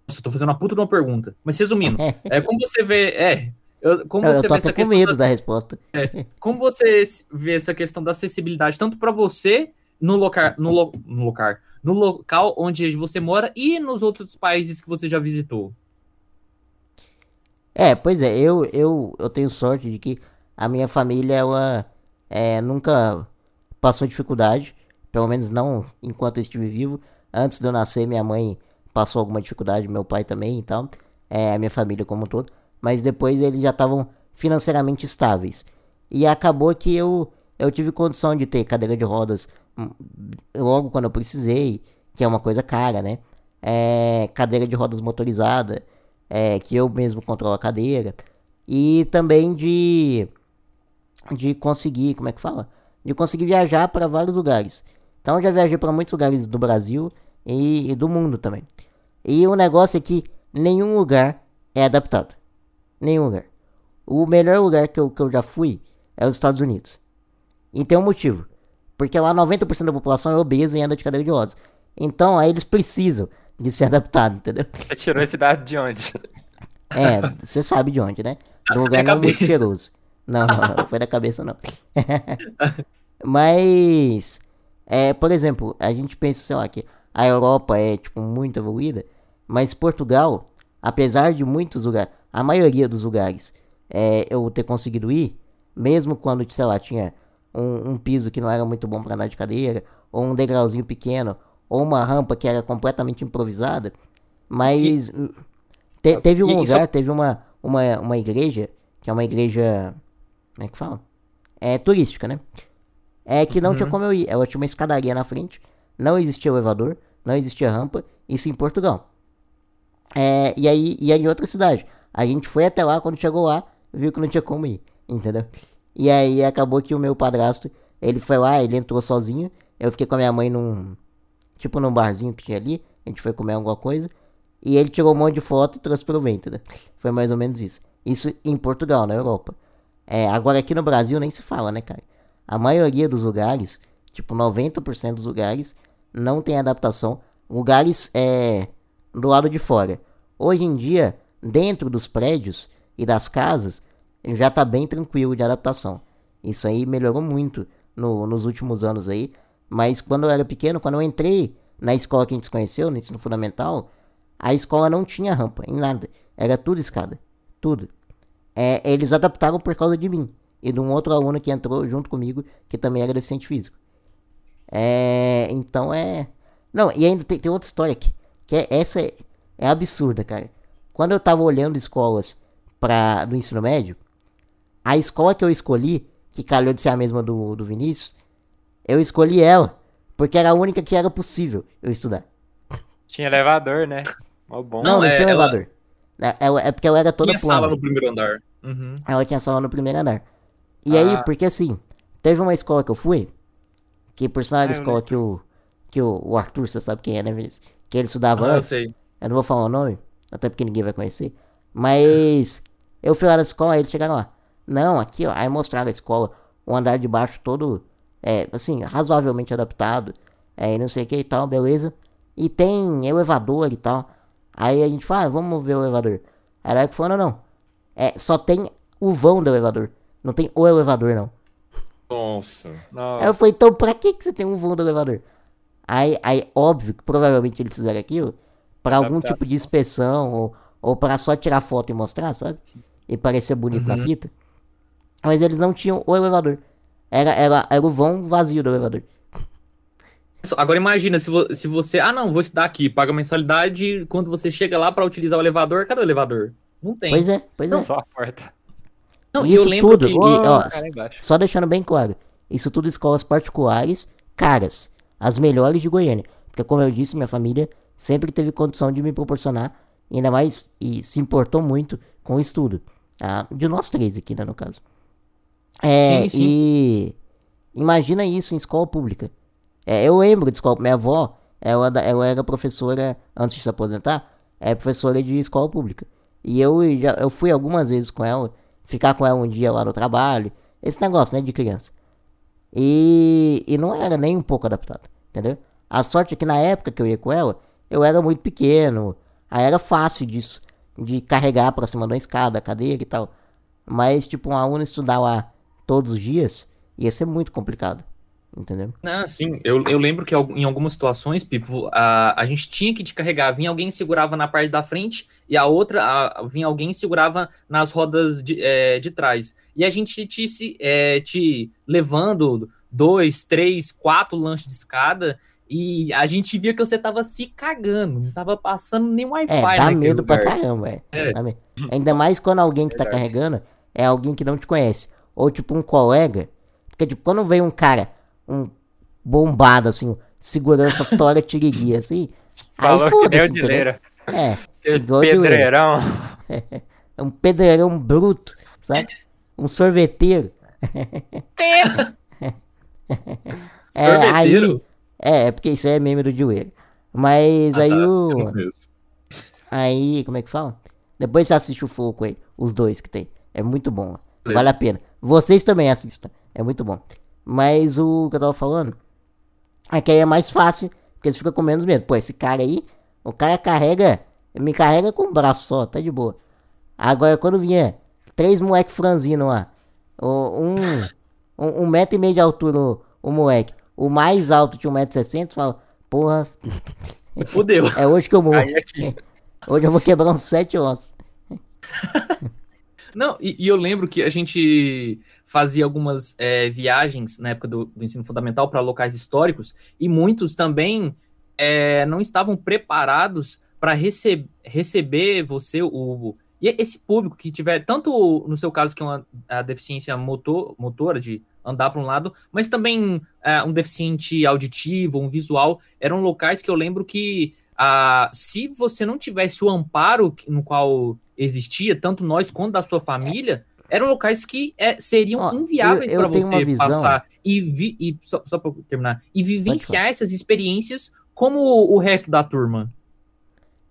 [SPEAKER 1] Nossa, tô fazendo uma puta de uma pergunta. Mas resumindo, é, como você vê. É,
[SPEAKER 2] eu, como você eu tô vê essa com medo da, da resposta.
[SPEAKER 1] É, como você vê essa questão da acessibilidade, tanto para você no local, no, lo, no local, no local onde você mora e nos outros países que você já visitou?
[SPEAKER 2] É, pois é, eu, eu, eu tenho sorte de que a minha família ela, é, nunca passou dificuldade, pelo menos não enquanto eu estive vivo. Antes de eu nascer, minha mãe passou alguma dificuldade, meu pai também e tal, é, a minha família como um todo mas depois eles já estavam financeiramente estáveis. E acabou que eu, eu tive condição de ter cadeira de rodas hum, logo quando eu precisei, que é uma coisa cara, né? É, cadeira de rodas motorizada, é, que eu mesmo controlo a cadeira. E também de, de conseguir, como é que fala? De conseguir viajar para vários lugares. Então eu já viajei para muitos lugares do Brasil e, e do mundo também. E o negócio é que nenhum lugar é adaptado. Nenhum lugar. O melhor lugar que eu, que eu já fui é os Estados Unidos. E tem um motivo. Porque lá 90% da população é obesa e anda de cadeira de rodas. Então aí eles precisam de ser adaptados, entendeu?
[SPEAKER 3] Você tirou esse dado de onde?
[SPEAKER 2] É, você sabe de onde, né? De um lugar não muito cheiroso. Não, não, não, não foi da cabeça não. Mas, é, por exemplo, a gente pensa, sei lá, que a Europa é, tipo, muito evoluída, mas Portugal, apesar de muitos lugares, a maioria dos lugares é, eu ter conseguido ir, mesmo quando, sei lá, tinha um, um piso que não era muito bom para andar de cadeira, ou um degrauzinho pequeno, ou uma rampa que era completamente improvisada, mas e... te, teve um lugar, só... teve uma, uma, uma igreja, que é uma igreja, como é que fala? É turística, né? É que não uhum. tinha como eu ir, ela tinha uma escadaria na frente, não existia elevador, não existia rampa, isso em Portugal. É, e aí, e aí em outra cidade. A gente foi até lá, quando chegou lá, viu que não tinha como ir, entendeu? E aí acabou que o meu padrasto, ele foi lá, ele entrou sozinho. Eu fiquei com a minha mãe num. Tipo num barzinho que tinha ali. A gente foi comer alguma coisa. E ele tirou um monte de foto e trouxe pro né? Foi mais ou menos isso. Isso em Portugal, na Europa. É, agora aqui no Brasil nem se fala, né, cara? A maioria dos lugares, tipo 90% dos lugares, não tem adaptação. Lugares é, do lado de fora. Hoje em dia, dentro dos prédios e das casas já está bem tranquilo de adaptação. Isso aí melhorou muito no, nos últimos anos aí. Mas quando eu era pequeno, quando eu entrei na escola que a gente se conheceu, no ensino fundamental, a escola não tinha rampa em nada. Era tudo escada. Tudo. É, eles adaptaram por causa de mim. E de um outro aluno que entrou junto comigo, que também era deficiente físico. É, então é. Não, e ainda tem, tem outra história aqui. Que é, essa é, é absurda, cara. Quando eu tava olhando escolas pra, do ensino médio, a escola que eu escolhi, que calhou de ser a mesma do, do Vinícius, eu escolhi ela, porque era a única que era possível eu estudar.
[SPEAKER 3] Tinha elevador, né?
[SPEAKER 2] Bom. Não, não, é, tinha elevador. É, é, é, porque ela era toda
[SPEAKER 1] tinha plana. sala no primeiro andar.
[SPEAKER 2] Uhum. Ela tinha sala no primeiro andar. E ah. aí, porque assim, teve uma escola que eu fui, que por sinal era a ah, escola que o, que o, o Arthur, você sabe quem é, né, Vinícius? Que ele estudava ah, antes. Eu, sei. eu não vou falar o nome, até porque ninguém vai conhecer. Mas eu fui lá na escola, eles chegaram lá. Não, aqui, ó, aí mostraram a escola, o andar de baixo todo é, assim, razoavelmente adaptado, é, e não sei o que e tal, beleza. E tem elevador e tal. Aí a gente fala, ah, vamos ver o elevador. Aí ela falou, não, não. É, só tem o vão do elevador. Não tem o elevador, não.
[SPEAKER 1] Nossa.
[SPEAKER 2] Aí eu falei, então pra que, que você tem um vão do elevador? Aí, aí, óbvio que provavelmente eles fizeram aquilo pra algum tipo de inspeção ou, ou pra só tirar foto e mostrar, sabe? E parecer bonito uhum. na fita. Mas eles não tinham o elevador. Era, era, era o vão vazio do elevador.
[SPEAKER 1] Agora imagina se, vo se você. Ah, não, vou estudar aqui, paga mensalidade. Quando você chega lá para utilizar o elevador, cadê o elevador? Não tem.
[SPEAKER 2] Pois é, pois
[SPEAKER 3] não,
[SPEAKER 2] é.
[SPEAKER 3] Só a porta.
[SPEAKER 2] Não, isso eu lembro tudo, que. E, ó, só deixando bem claro, isso tudo escolas particulares, caras. As melhores de Goiânia. Porque, como eu disse, minha família sempre teve condição de me proporcionar, ainda mais, e se importou muito com o estudo. Ah, de nós três aqui, né, no caso. É, sim, sim. e imagina isso em escola pública. É, eu lembro de escola, minha avó, ela, ela era professora, antes de se aposentar, é professora de escola pública. E eu já eu fui algumas vezes com ela, ficar com ela um dia lá no trabalho, esse negócio, né, de criança. E, e não era nem um pouco adaptado, entendeu? A sorte é que na época que eu ia com ela, eu era muito pequeno, aí era fácil disso, de carregar pra cima de uma escada, cadeira e tal. Mas, tipo, um aluno estudar lá todos os dias, ia ser muito complicado. Entendeu?
[SPEAKER 1] Ah, sim. Eu, eu lembro que em algumas situações, Pipo, a, a gente tinha que te carregar. Vinha alguém segurava na parte da frente e a outra, a, vinha alguém segurava nas rodas de, é, de trás. E a gente te, se, é, te levando dois, três, quatro lanches de escada e a gente via que você tava se cagando, não tava passando nem Wi-Fi.
[SPEAKER 2] É, dá medo lugar. pra caramba, é. é. Ainda mais quando alguém que tá carregando é alguém que não te conhece ou tipo um colega. Porque tipo, quando vem um cara, um bombado assim, segurança tora tiriguia assim,
[SPEAKER 3] Falou aí foda-se, É, pedreirão.
[SPEAKER 2] É, um pedreirão bruto, sabe? Um sorveteiro. é, aí, é, é, porque isso é meme do Joelho. Mas ah, aí tá, o. Aí, como é que fala? Depois você assiste o Foco aí, os dois que tem. É muito bom. Vale a pena. Vocês também assistam. É muito bom. Mas o que eu tava falando é que aí é mais fácil, porque você fica com menos medo. Pô, esse cara aí, o cara carrega, me carrega com um braço só, tá de boa. Agora, quando vinha três moleque franzino lá, um, um, um metro e meio de altura o, o moleque, o mais alto tinha um metro e sessenta, fala, porra...
[SPEAKER 1] Fudeu.
[SPEAKER 2] É hoje que eu morro. Hoje eu vou quebrar uns sete ossos.
[SPEAKER 1] Não, e, e, eu lembro que a gente fazia algumas é, viagens na época do, do ensino fundamental para locais históricos e muitos também é, não estavam preparados para receb receber você, o, e esse público que tiver, tanto no seu caso, que é uma a deficiência motor, motora, de andar para um lado, mas também é, um deficiente auditivo, um visual, eram locais que eu lembro que ah, se você não tivesse o amparo no qual existia, tanto nós quanto da sua família, eram locais que é, seriam Ó, inviáveis para você passar e, vi, e só, só para terminar e vivenciar essas experiências como o resto da turma.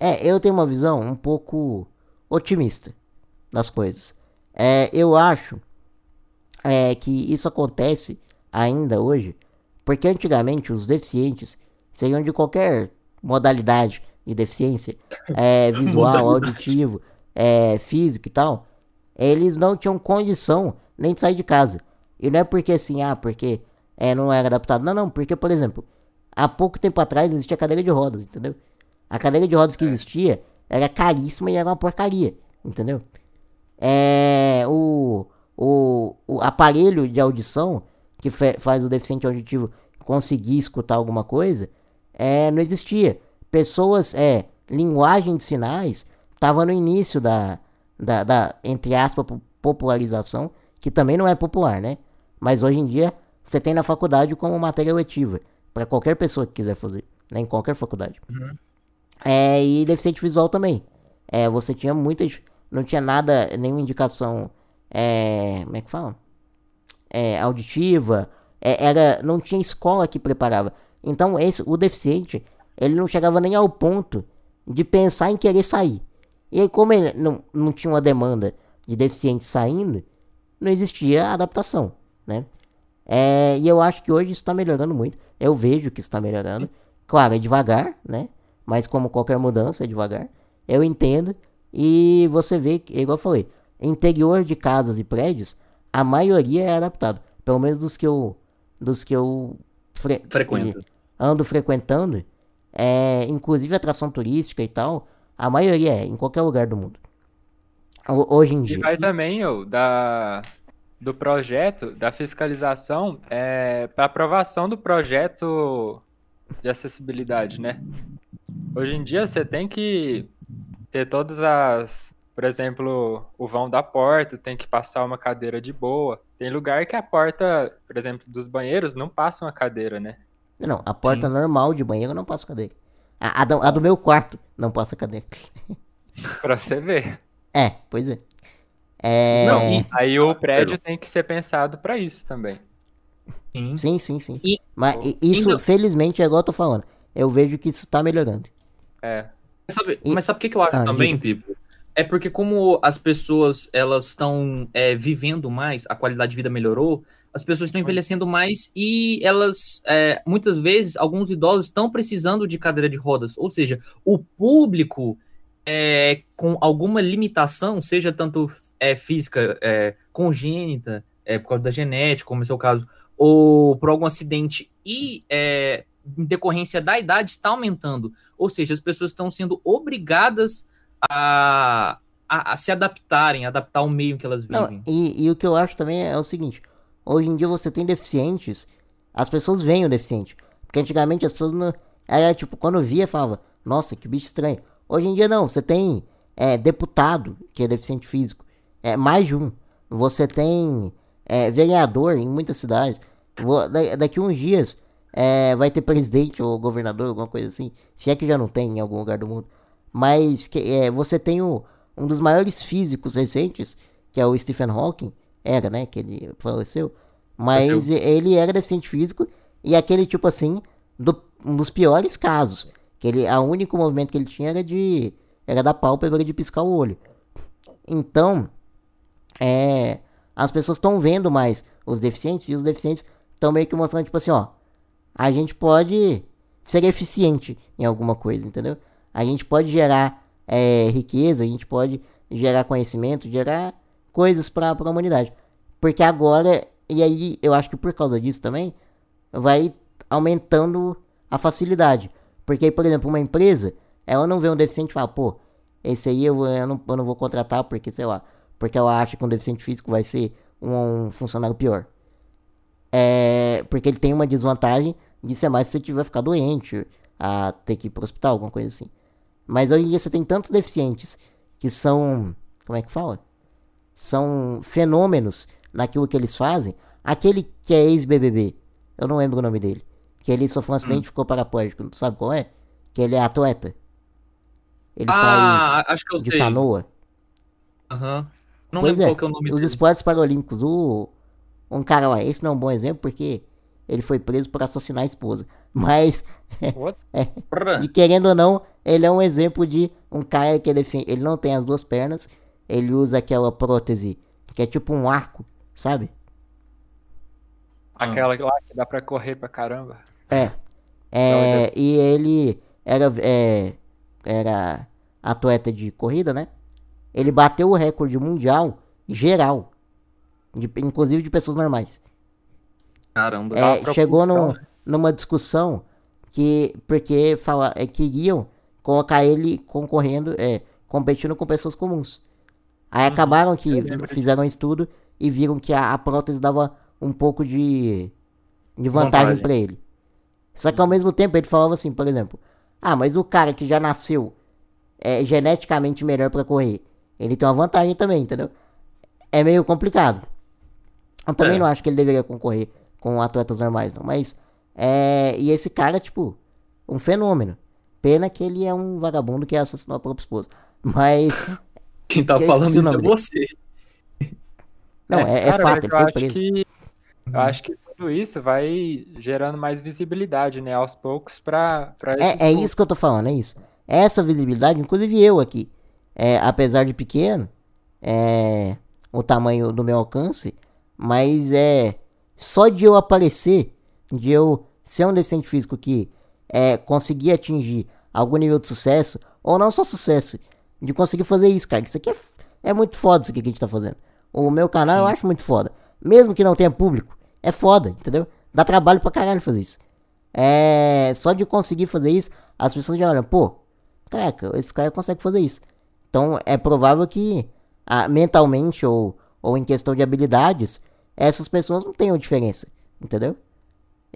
[SPEAKER 2] É, eu tenho uma visão um pouco otimista das coisas. É, eu acho é, que isso acontece ainda hoje, porque antigamente os deficientes seriam de qualquer modalidade de deficiência, é, visual, auditivo, é, físico e tal, eles não tinham condição nem de sair de casa. E não é porque assim, ah, porque é, não era adaptado. Não, não, porque, por exemplo, há pouco tempo atrás existia cadeira de rodas, entendeu? A cadeira de rodas que existia era caríssima e era uma porcaria, entendeu? É, o, o, o aparelho de audição que faz o deficiente auditivo conseguir escutar alguma coisa é, não existia. Pessoas, é, linguagem de sinais, estava no início da, da, da, entre aspas, popularização, que também não é popular, né? Mas hoje em dia você tem na faculdade como matéria letiva, para qualquer pessoa que quiser fazer, né? Em qualquer faculdade. Uhum. É, e deficiente visual também. É, você tinha muitas. Não tinha nada, nenhuma indicação. É, como é que fala? É, auditiva. É, era, não tinha escola que preparava. Então, esse, o deficiente, ele não chegava nem ao ponto de pensar em querer sair. E aí, como ele não, não tinha uma demanda de deficientes saindo, não existia adaptação, né? É, e eu acho que hoje está melhorando muito. Eu vejo que está melhorando. Claro, é devagar, né? Mas como qualquer mudança, é devagar. Eu entendo. E você vê, igual eu falei, interior de casas e prédios, a maioria é adaptado. Pelo menos dos que eu, dos que eu
[SPEAKER 1] fre Frequento.
[SPEAKER 2] ando frequentando. É, inclusive atração turística e tal. A maioria é, em qualquer lugar do mundo. Hoje em dia.
[SPEAKER 3] E vai também, eu, da, do projeto, da fiscalização, é, para aprovação do projeto de acessibilidade, né? Hoje em dia você tem que ter todas as. Por exemplo, o vão da porta, tem que passar uma cadeira de boa. Tem lugar que a porta, por exemplo, dos banheiros não passa uma cadeira, né?
[SPEAKER 2] Não, a porta Sim. normal de banheiro não passa cadeira. A, a, do, a do meu quarto não passa cadeira.
[SPEAKER 3] pra você ver.
[SPEAKER 2] É, pois é. é...
[SPEAKER 3] Não, aí o prédio tem que ser pensado para isso também.
[SPEAKER 2] Sim, sim, sim. sim. E... Mas isso, felizmente, é igual eu tô falando. Eu vejo que isso tá melhorando.
[SPEAKER 3] É.
[SPEAKER 1] Sabe, e... Mas sabe o que, que eu acho ah, também, Pipo? É porque como as pessoas elas estão é, vivendo mais, a qualidade de vida melhorou, as pessoas estão envelhecendo mais e elas, é, muitas vezes, alguns idosos estão precisando de cadeira de rodas. Ou seja, o público é, com alguma limitação, seja tanto é, física é, congênita, é, por causa da genética, como é o seu caso, ou por algum acidente e em decorrência da idade está aumentando. Ou seja, as pessoas estão sendo obrigadas a, a, a se adaptarem, adaptar ao meio que elas vivem.
[SPEAKER 2] Não, e, e, o que eu acho também é o seguinte: hoje em dia você tem deficientes, as pessoas veem o deficiente. Porque antigamente as pessoas não. Era tipo, quando via, falava, nossa, que bicho estranho. Hoje em dia não, você tem é, deputado que é deficiente físico, é mais de um. Você tem é, vereador em muitas cidades. Vou, daqui uns dias é, vai ter presidente ou governador, alguma coisa assim. Se é que já não tem em algum lugar do mundo. Mas que, é, você tem o, um dos maiores físicos recentes, que é o Stephen Hawking. Era, né? Que ele faleceu. Mas ele era deficiente físico. E aquele tipo assim, do, um dos piores casos. Que ele, a único movimento que ele tinha era de. Era da pálpebra de piscar o olho. Então, é, as pessoas estão vendo mais os deficientes e os deficientes estão meio que mostrando, tipo assim, ó. A gente pode ser eficiente em alguma coisa, entendeu? A gente pode gerar é, riqueza, a gente pode gerar conhecimento, gerar coisas para a humanidade. Porque agora, e aí eu acho que por causa disso também, vai aumentando a facilidade. Porque, por exemplo, uma empresa, ela não vê um deficiente e fala, pô, esse aí eu, eu, não, eu não vou contratar porque, sei lá, porque ela acha que um deficiente físico vai ser um, um funcionário pior. É, porque ele tem uma desvantagem de ser mais se você tiver ficar doente, a ter que ir pro hospital, alguma coisa assim. Mas hoje em dia você tem tantos deficientes que são. Como é que fala? São fenômenos naquilo que eles fazem. Aquele que é ex-BBB, eu não lembro o nome dele. Que ele sofreu um acidente e hum. ficou paraplégico. Sabe qual é? Que ele é atleta. Ele
[SPEAKER 1] ah, faz acho que eu
[SPEAKER 2] de
[SPEAKER 1] sei.
[SPEAKER 2] canoa.
[SPEAKER 1] Aham. Uhum.
[SPEAKER 2] Não pois lembro é, qual que é o nome Os dele. esportes paralímpicos. O, um cara lá, esse não é um bom exemplo porque ele foi preso por assassinar a esposa. Mas, é, de querendo ou não, ele é um exemplo de um cara que é deficiente. Ele não tem as duas pernas, ele usa aquela prótese que é tipo um arco, sabe?
[SPEAKER 3] Aquela lá que dá pra correr pra caramba.
[SPEAKER 2] É. é e ele era, é, era atleta de corrida, né? Ele bateu o recorde mundial geral. De, inclusive de pessoas normais.
[SPEAKER 1] Caramba.
[SPEAKER 2] É, chegou no, né? numa discussão que porque fala, é, queriam colocar ele concorrendo, é, competindo com pessoas comuns. Aí uhum. acabaram que fizeram um estudo e viram que a, a prótese dava um pouco de, de vantagem para ele. Só que ao mesmo tempo ele falava assim, por exemplo, ah, mas o cara que já nasceu é geneticamente melhor para correr, ele tem uma vantagem também, entendeu? É meio complicado. Eu também é. não acho que ele deveria concorrer com atletas normais, não. Mas, é... E esse cara, tipo, um fenômeno. Pena que ele é um vagabundo que assassinou a própria esposa. Mas...
[SPEAKER 1] Quem tá falando isso é você.
[SPEAKER 2] Não, é, é, é fato, ele foi preso. Que,
[SPEAKER 3] eu acho que tudo isso vai gerando mais visibilidade, né, aos poucos para
[SPEAKER 2] É, é isso que eu tô falando, é isso. Essa visibilidade, inclusive eu aqui, é, apesar de pequeno, é, o tamanho do meu alcance, mas é só de eu aparecer, de eu ser um deficiente físico que é, conseguir atingir algum nível de sucesso, ou não só sucesso, de conseguir fazer isso, cara. Isso aqui é, é muito foda, isso aqui que a gente tá fazendo. O meu canal Sim. eu acho muito foda. Mesmo que não tenha público, é foda, entendeu? Dá trabalho pra caralho fazer isso. É. Só de conseguir fazer isso, as pessoas já olham, pô, caraca, esse cara consegue fazer isso. Então é provável que ah, mentalmente ou, ou em questão de habilidades, essas pessoas não tenham diferença, entendeu?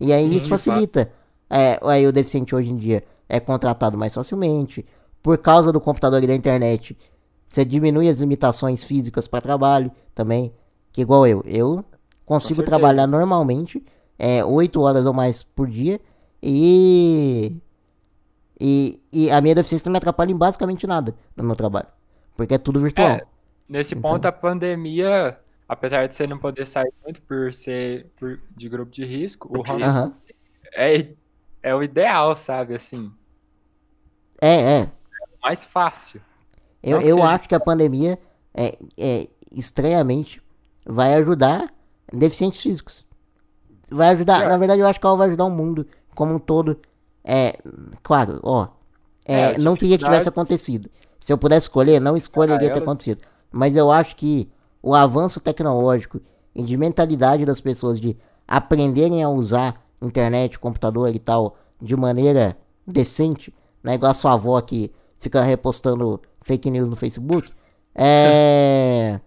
[SPEAKER 2] E aí isso facilita. É, aí o deficiente hoje em dia é contratado mais facilmente. Por causa do computador e da internet, você diminui as limitações físicas para trabalho também. Que igual eu. Eu consigo trabalhar normalmente, é, 8 horas ou mais por dia. E, e, e a minha deficiência não me atrapalha em basicamente nada no meu trabalho. Porque é tudo virtual. É,
[SPEAKER 3] nesse então... ponto, a pandemia apesar de você não poder sair muito por ser por, de grupo de risco, o home uhum. é, é o ideal, sabe, assim.
[SPEAKER 2] É, é.
[SPEAKER 3] mais fácil.
[SPEAKER 2] Eu, eu seja... acho que a pandemia, é, é, estranhamente, vai ajudar deficientes físicos. Vai ajudar, é. na verdade eu acho que ela vai ajudar o mundo como um todo. É, claro, ó, é, é não queria que tivesse acontecido. Se eu pudesse escolher, não escolheria ter acontecido. Mas eu acho que o avanço tecnológico e de mentalidade das pessoas de aprenderem a usar internet, computador e tal de maneira decente, né? Igual a sua avó que fica repostando fake news no Facebook. É...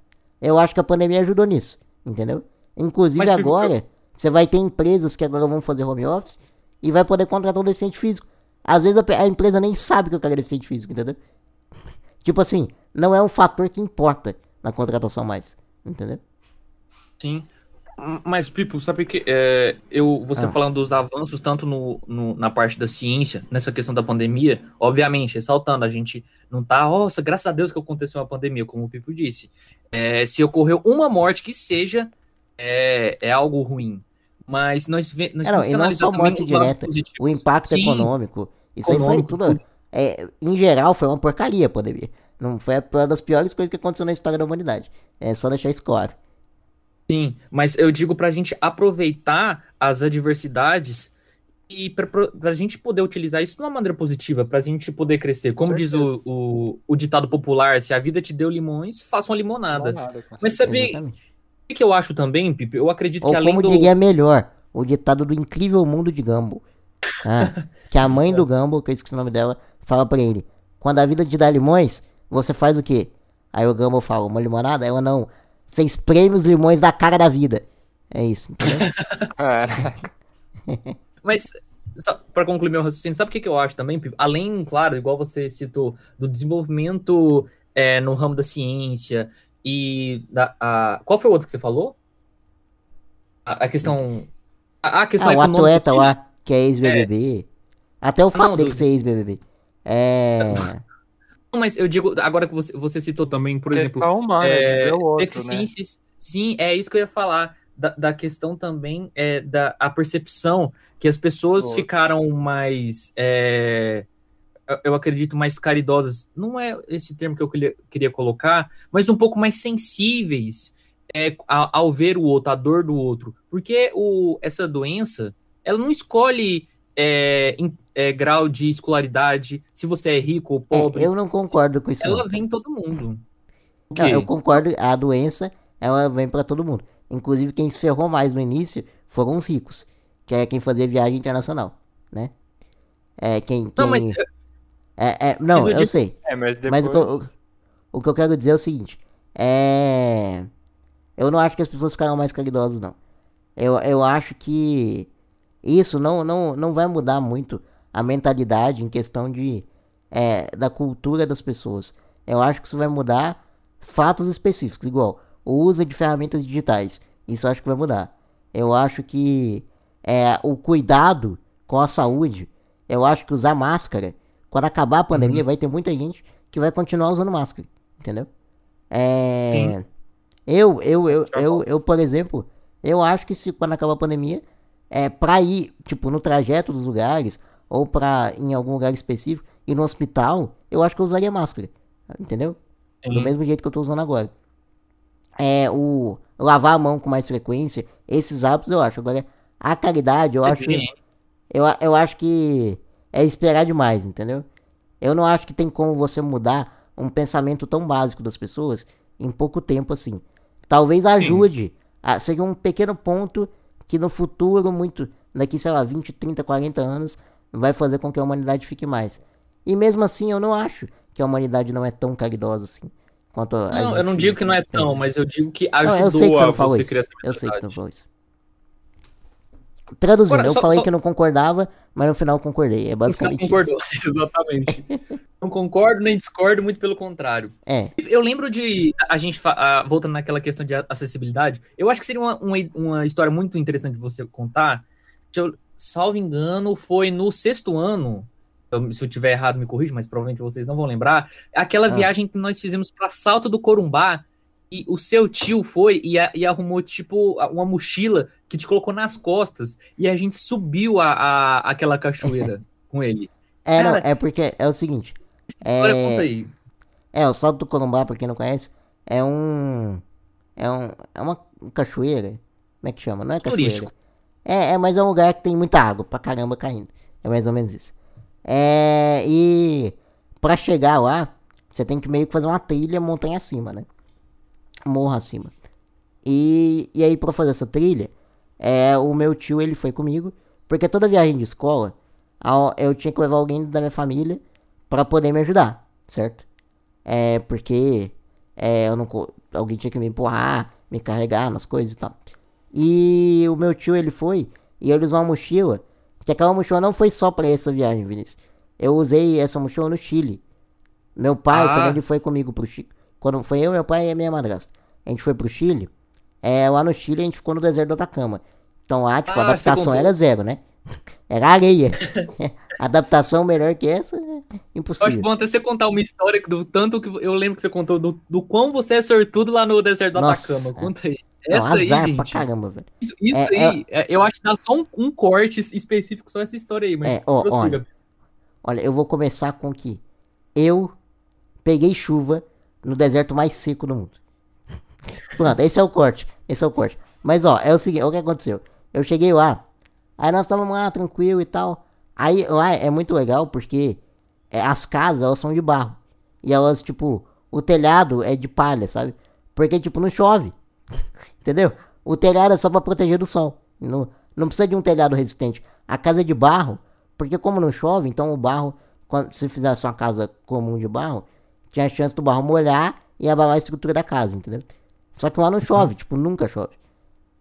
[SPEAKER 2] Eu acho que a pandemia ajudou nisso, entendeu? Inclusive Mas, agora, você vai ter empresas que agora vão fazer home office e vai poder contratar um deficiente físico. Às vezes a, a empresa nem sabe que o cara é deficiente físico, entendeu? tipo assim, não é um fator que importa na contratação mais. Entendeu?
[SPEAKER 1] Sim. Mas, Pipo, sabe que é, eu, você ah. falando dos avanços, tanto no, no, na parte da ciência, nessa questão da pandemia, obviamente, ressaltando, a gente não tá, nossa, graças a Deus que aconteceu uma pandemia, como o Pipo disse. É, se ocorreu uma morte que seja, é, é algo ruim. Mas nós, nós
[SPEAKER 2] é, não, e não só morte direta, o impacto Sim, econômico, isso econômico, aí foi tudo. É, em geral, foi uma porcaria a pandemia. Não foi uma das piores coisas que aconteceu na história da humanidade. É só deixar isso claro.
[SPEAKER 1] Sim, mas eu digo pra gente aproveitar as adversidades e pra, pra gente poder utilizar isso de uma maneira positiva, pra gente poder crescer. Como diz o, o, o, ditado popular, se a vida te deu limões, faça uma limonada. limonada mas sabe o que eu acho também, Pipe? Eu acredito
[SPEAKER 2] Ou
[SPEAKER 1] que além
[SPEAKER 2] como
[SPEAKER 1] do...
[SPEAKER 2] diria melhor, o ditado do incrível mundo de Gumball. Ah, que a mãe do Gumball, que eu esqueci o nome dela, fala pra ele, quando a vida te dá limões, você faz o quê? Aí o Gumball fala, uma limonada? Ela não. Você espreme os limões da cara da vida. É isso, entendeu?
[SPEAKER 1] Mas, só pra concluir meu raciocínio, sabe o que, que eu acho também, Além, claro, igual você citou, do desenvolvimento é, no ramo da ciência e da. A... Qual foi o outro que você falou? A, a questão. A, a questão
[SPEAKER 2] ah, o atleta lá, que é ex-BBB. É. Até o fato dele do... ser ex-BBB. É.
[SPEAKER 1] mas eu digo, agora que você, você citou também, por exemplo. Humana, é, outro, né? deficiências. Né? Sim, é isso que eu ia falar. Da, da questão também é da a percepção que as pessoas ficaram mais. É, eu acredito, mais caridosas. Não é esse termo que eu queria, queria colocar, mas um pouco mais sensíveis é, ao, ver o outro, a dor do outro. Porque o, essa doença, ela não escolhe é, é, grau de escolaridade, se você é rico ou é, pobre.
[SPEAKER 2] É, eu não concordo com isso.
[SPEAKER 1] Ela vem em todo mundo.
[SPEAKER 2] Não, eu concordo, a doença, ela vem para todo mundo. Inclusive, quem se ferrou mais no início foram os ricos, que é quem fazia viagem internacional, né? É quem. quem...
[SPEAKER 1] Não, mas.
[SPEAKER 2] É, é, não,
[SPEAKER 1] Mas eu
[SPEAKER 2] eu
[SPEAKER 1] digo-
[SPEAKER 2] sei.
[SPEAKER 3] É, mas depois...
[SPEAKER 2] Mas o que, eu, o que eu quero dizer é o seguinte: é. Eu não acho que as pessoas ficarão mais caridosas, não. Eu, eu acho que isso não, não, não vai mudar muito a mentalidade em questão de, é, da cultura das pessoas. Eu acho que isso vai mudar fatos específicos, igual o uso de ferramentas digitais. Isso eu acho que vai mudar. Eu acho que é, o cuidado com a saúde, eu acho que usar máscara, quando acabar a pandemia, vai ter muita gente que vai continuar usando máscara, entendeu? É, eu, eu, eu, eu, eu, por exemplo, eu acho que se quando acabar a pandemia, é pra ir, tipo, no trajeto dos lugares, ou ir em algum lugar específico, ir no hospital, eu acho que eu usaria máscara, entendeu? Do
[SPEAKER 1] Sim.
[SPEAKER 2] mesmo jeito que eu tô usando agora. É, o lavar a mão com mais frequência, esses hábitos eu acho. Agora, a caridade, eu acho.
[SPEAKER 1] Sim.
[SPEAKER 2] Eu, eu acho que é esperar demais, entendeu? Eu não acho que tem como você mudar um pensamento tão básico das pessoas em pouco tempo assim. Talvez ajude. A, seja um pequeno ponto que no futuro, muito. Daqui, sei lá, 20, 30, 40 anos, vai fazer com que a humanidade fique mais. E mesmo assim, eu não acho que a humanidade não é tão caridosa assim. Quanto a
[SPEAKER 1] Não, eu não digo que não é tão,
[SPEAKER 2] pensa.
[SPEAKER 1] mas eu digo que
[SPEAKER 2] Não,
[SPEAKER 1] ajudou
[SPEAKER 2] eu sei que você
[SPEAKER 1] a
[SPEAKER 2] não falou
[SPEAKER 1] você
[SPEAKER 2] isso. Eu sei que não falou isso. Traduzindo,
[SPEAKER 1] Agora,
[SPEAKER 2] eu
[SPEAKER 1] só-
[SPEAKER 2] falei
[SPEAKER 1] só-
[SPEAKER 2] que eu não concordava, mas no final concordei. É
[SPEAKER 1] Não
[SPEAKER 2] basicamente isso.
[SPEAKER 1] concordou, exatamente. não concordo nem discordo, muito pelo contrário.
[SPEAKER 2] É,
[SPEAKER 1] Eu lembro de a gente ah, voltando naquela questão de acessibilidade. Eu acho que seria uma, uma, uma história muito interessante de você contar. Se eu, salvo engano, foi no sexto ano. se eu tiver errado, me corrija, mas provavelmente vocês não vão lembrar. Aquela
[SPEAKER 2] Ah.
[SPEAKER 1] viagem que nós fizemos para Salto do Corumbá. E o seu tio foi e, a- e arrumou, tipo, uma mochila que te colocou nas costas. E a gente subiu a, a- aquela cachoeira com ele.
[SPEAKER 2] é, não,
[SPEAKER 1] Cara,
[SPEAKER 2] é porque é o seguinte.
[SPEAKER 1] Essa história
[SPEAKER 2] É,
[SPEAKER 1] conta aí.
[SPEAKER 2] É, o Salto do Corumbá, pra quem não conhece, é um. É um. É uma cachoeira. Como é que chama? Não é cachoeira.
[SPEAKER 1] Turístico.
[SPEAKER 2] É, é, mas é um lugar que tem muita água pra caramba caindo. É mais ou menos isso. É. E. Pra chegar lá, você tem que meio que fazer uma trilha montanha acima, né? Morro acima. E, e aí, pra fazer essa trilha, é, o meu tio ele foi comigo. Porque toda viagem de escola, eu tinha que levar alguém da minha família pra poder me ajudar, certo? É porque é, eu não, alguém tinha que me empurrar, me carregar nas coisas e tal. E o meu tio ele foi e ele usou uma mochila. Que aquela mochila não foi só pra essa viagem, Vinícius. Eu usei essa mochila no Chile. Meu pai,
[SPEAKER 1] Ah.
[SPEAKER 2] quando ele foi comigo pro Chile. Quando foi eu, meu pai e a minha madrasta. A gente foi pro Chile. É, lá no Chile a gente ficou no deserto do Atacama. Então lá, tipo, a
[SPEAKER 1] Ah, você
[SPEAKER 2] adaptação era zero, né? Era areia. adaptação melhor que essa é
[SPEAKER 1] Eu acho
[SPEAKER 2] impossível.
[SPEAKER 1] bom até você contar uma história do tanto que eu lembro que você contou do, do quão você é sortudo lá no deserto do
[SPEAKER 2] Nossa,
[SPEAKER 1] Atacama.
[SPEAKER 2] é.
[SPEAKER 1] Conta aí.
[SPEAKER 2] Não,
[SPEAKER 1] Essa aí,
[SPEAKER 2] azar pra
[SPEAKER 1] gente.
[SPEAKER 2] caramba, velho.
[SPEAKER 1] Isso, isso
[SPEAKER 2] É,
[SPEAKER 1] aí, é, eu acho que dá só um, um corte específico, só essa história aí, mas
[SPEAKER 2] É, ó, olha. Olha, eu vou começar com que eu peguei chuva no deserto mais seco do mundo. Pronto, esse é o corte. Esse é o corte. Mas ó, é o seguinte, o que aconteceu? Eu cheguei lá, aí nós estávamos lá tranquilo e tal. Aí lá é muito legal porque é, as casas elas são de barro. E elas, tipo, o telhado é de palha, sabe? Porque, tipo, não chove. Entendeu? O telhado é só pra proteger do sol. Não, não precisa de um telhado resistente. A casa é de barro, porque como não chove, então o barro, quando se fizesse uma casa comum de barro, tinha a chance do barro molhar e abalar a estrutura da casa, entendeu? Só que lá não chove, tipo, nunca chove.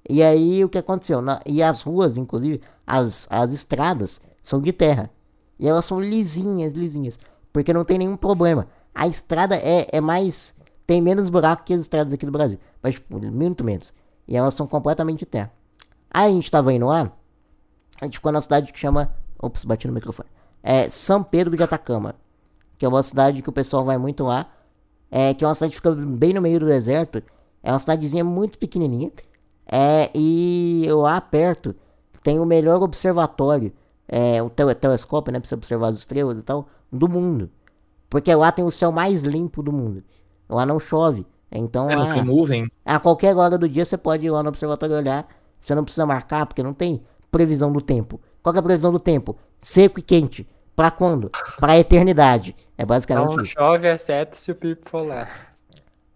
[SPEAKER 2] E aí o que aconteceu? Na- e as ruas, inclusive, as, as estradas são de terra. E elas são lisinhas, lisinhas. Porque não tem nenhum problema. A estrada é, é mais. Tem menos buraco que as estradas aqui do Brasil. Mas, muito menos. E elas são completamente de terra. Aí a gente tava indo lá. A gente ficou na cidade que chama. Ops, bati no microfone. É São Pedro de Atacama. Que é uma cidade que o pessoal vai muito lá. É, que é uma cidade que fica bem no meio do deserto. É uma cidadezinha muito pequenininha. É, e lá perto tem o melhor observatório. É, um tele- telescópio, né? Pra você observar as estrelas e tal. Do mundo. Porque lá tem o céu mais limpo do mundo. Lá não chove. Então
[SPEAKER 1] É,
[SPEAKER 2] lá.
[SPEAKER 1] não tem nuvem.
[SPEAKER 2] A qualquer hora do dia você pode ir lá no observatório olhar. Você não precisa marcar, porque não tem previsão do tempo. Qual que é a previsão do tempo? Seco e quente. Pra quando? Pra eternidade. É basicamente
[SPEAKER 3] Não
[SPEAKER 2] isso.
[SPEAKER 3] chove, exceto se o Pipo for lá.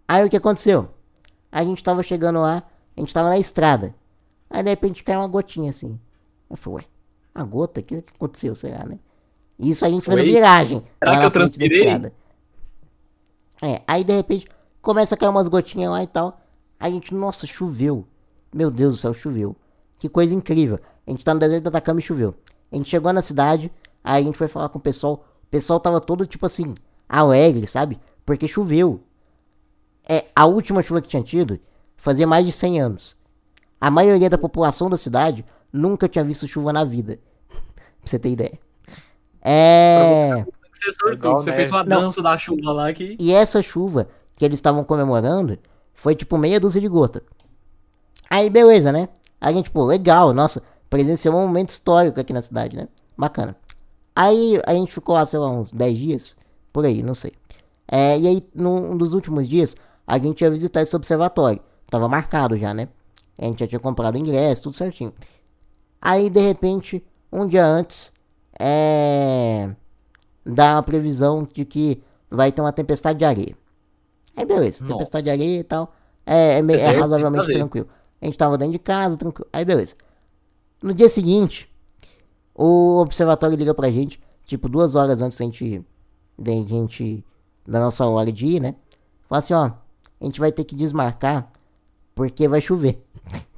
[SPEAKER 2] Aí o que aconteceu? A gente tava chegando lá, a gente tava na estrada. Aí de repente cai uma gotinha assim. Eu falei, ué, uma gota? O que, aconteceu, será, né? Isso a gente foi,
[SPEAKER 1] Foi?
[SPEAKER 2] na viragem.
[SPEAKER 1] Será que eu transpirei?
[SPEAKER 2] É, aí de repente começa a cair umas gotinhas lá e tal. A gente, nossa, choveu. Meu Deus do céu, choveu. Que coisa incrível. A gente tá no deserto do Atacama e choveu. A gente chegou na cidade, aí a gente foi falar com o pessoal. O pessoal tava todo tipo assim, alegre, sabe? Porque choveu. É, a última chuva que tinha tido fazia mais de 100 anos. A maioria da população da cidade nunca tinha visto chuva na vida. pra você ter ideia. É.
[SPEAKER 1] Você, é sortudo,
[SPEAKER 3] Igual
[SPEAKER 1] você
[SPEAKER 3] neve.
[SPEAKER 1] fez uma
[SPEAKER 2] Não.
[SPEAKER 1] dança da chuva lá que.
[SPEAKER 2] E essa chuva que eles estavam comemorando foi tipo meia dúzia de gota. Aí beleza, né? A gente, pô, legal, nossa, presenciou um momento histórico aqui na cidade, né? Bacana. Aí a gente ficou lá, sei lá, uns 10 dias, por aí, não sei. É, e aí, num dos últimos dias, a gente ia visitar esse observatório. Tava marcado já, né? A gente já tinha comprado o ingresso, tudo certinho. Aí, de repente, um dia antes, é. Dá a previsão de que vai ter uma tempestade de areia. Aí, beleza,
[SPEAKER 1] Nossa.
[SPEAKER 2] tempestade de areia e tal. É, é, é
[SPEAKER 1] eu
[SPEAKER 2] razoavelmente tranquilo. A gente tava dentro de casa, tranquilo. Aí, beleza. No dia seguinte, o observatório liga pra gente, tipo, duas horas antes da gente, da gente, da nossa hora de ir, né? Fala assim, ó, a gente vai ter que desmarcar porque vai chover.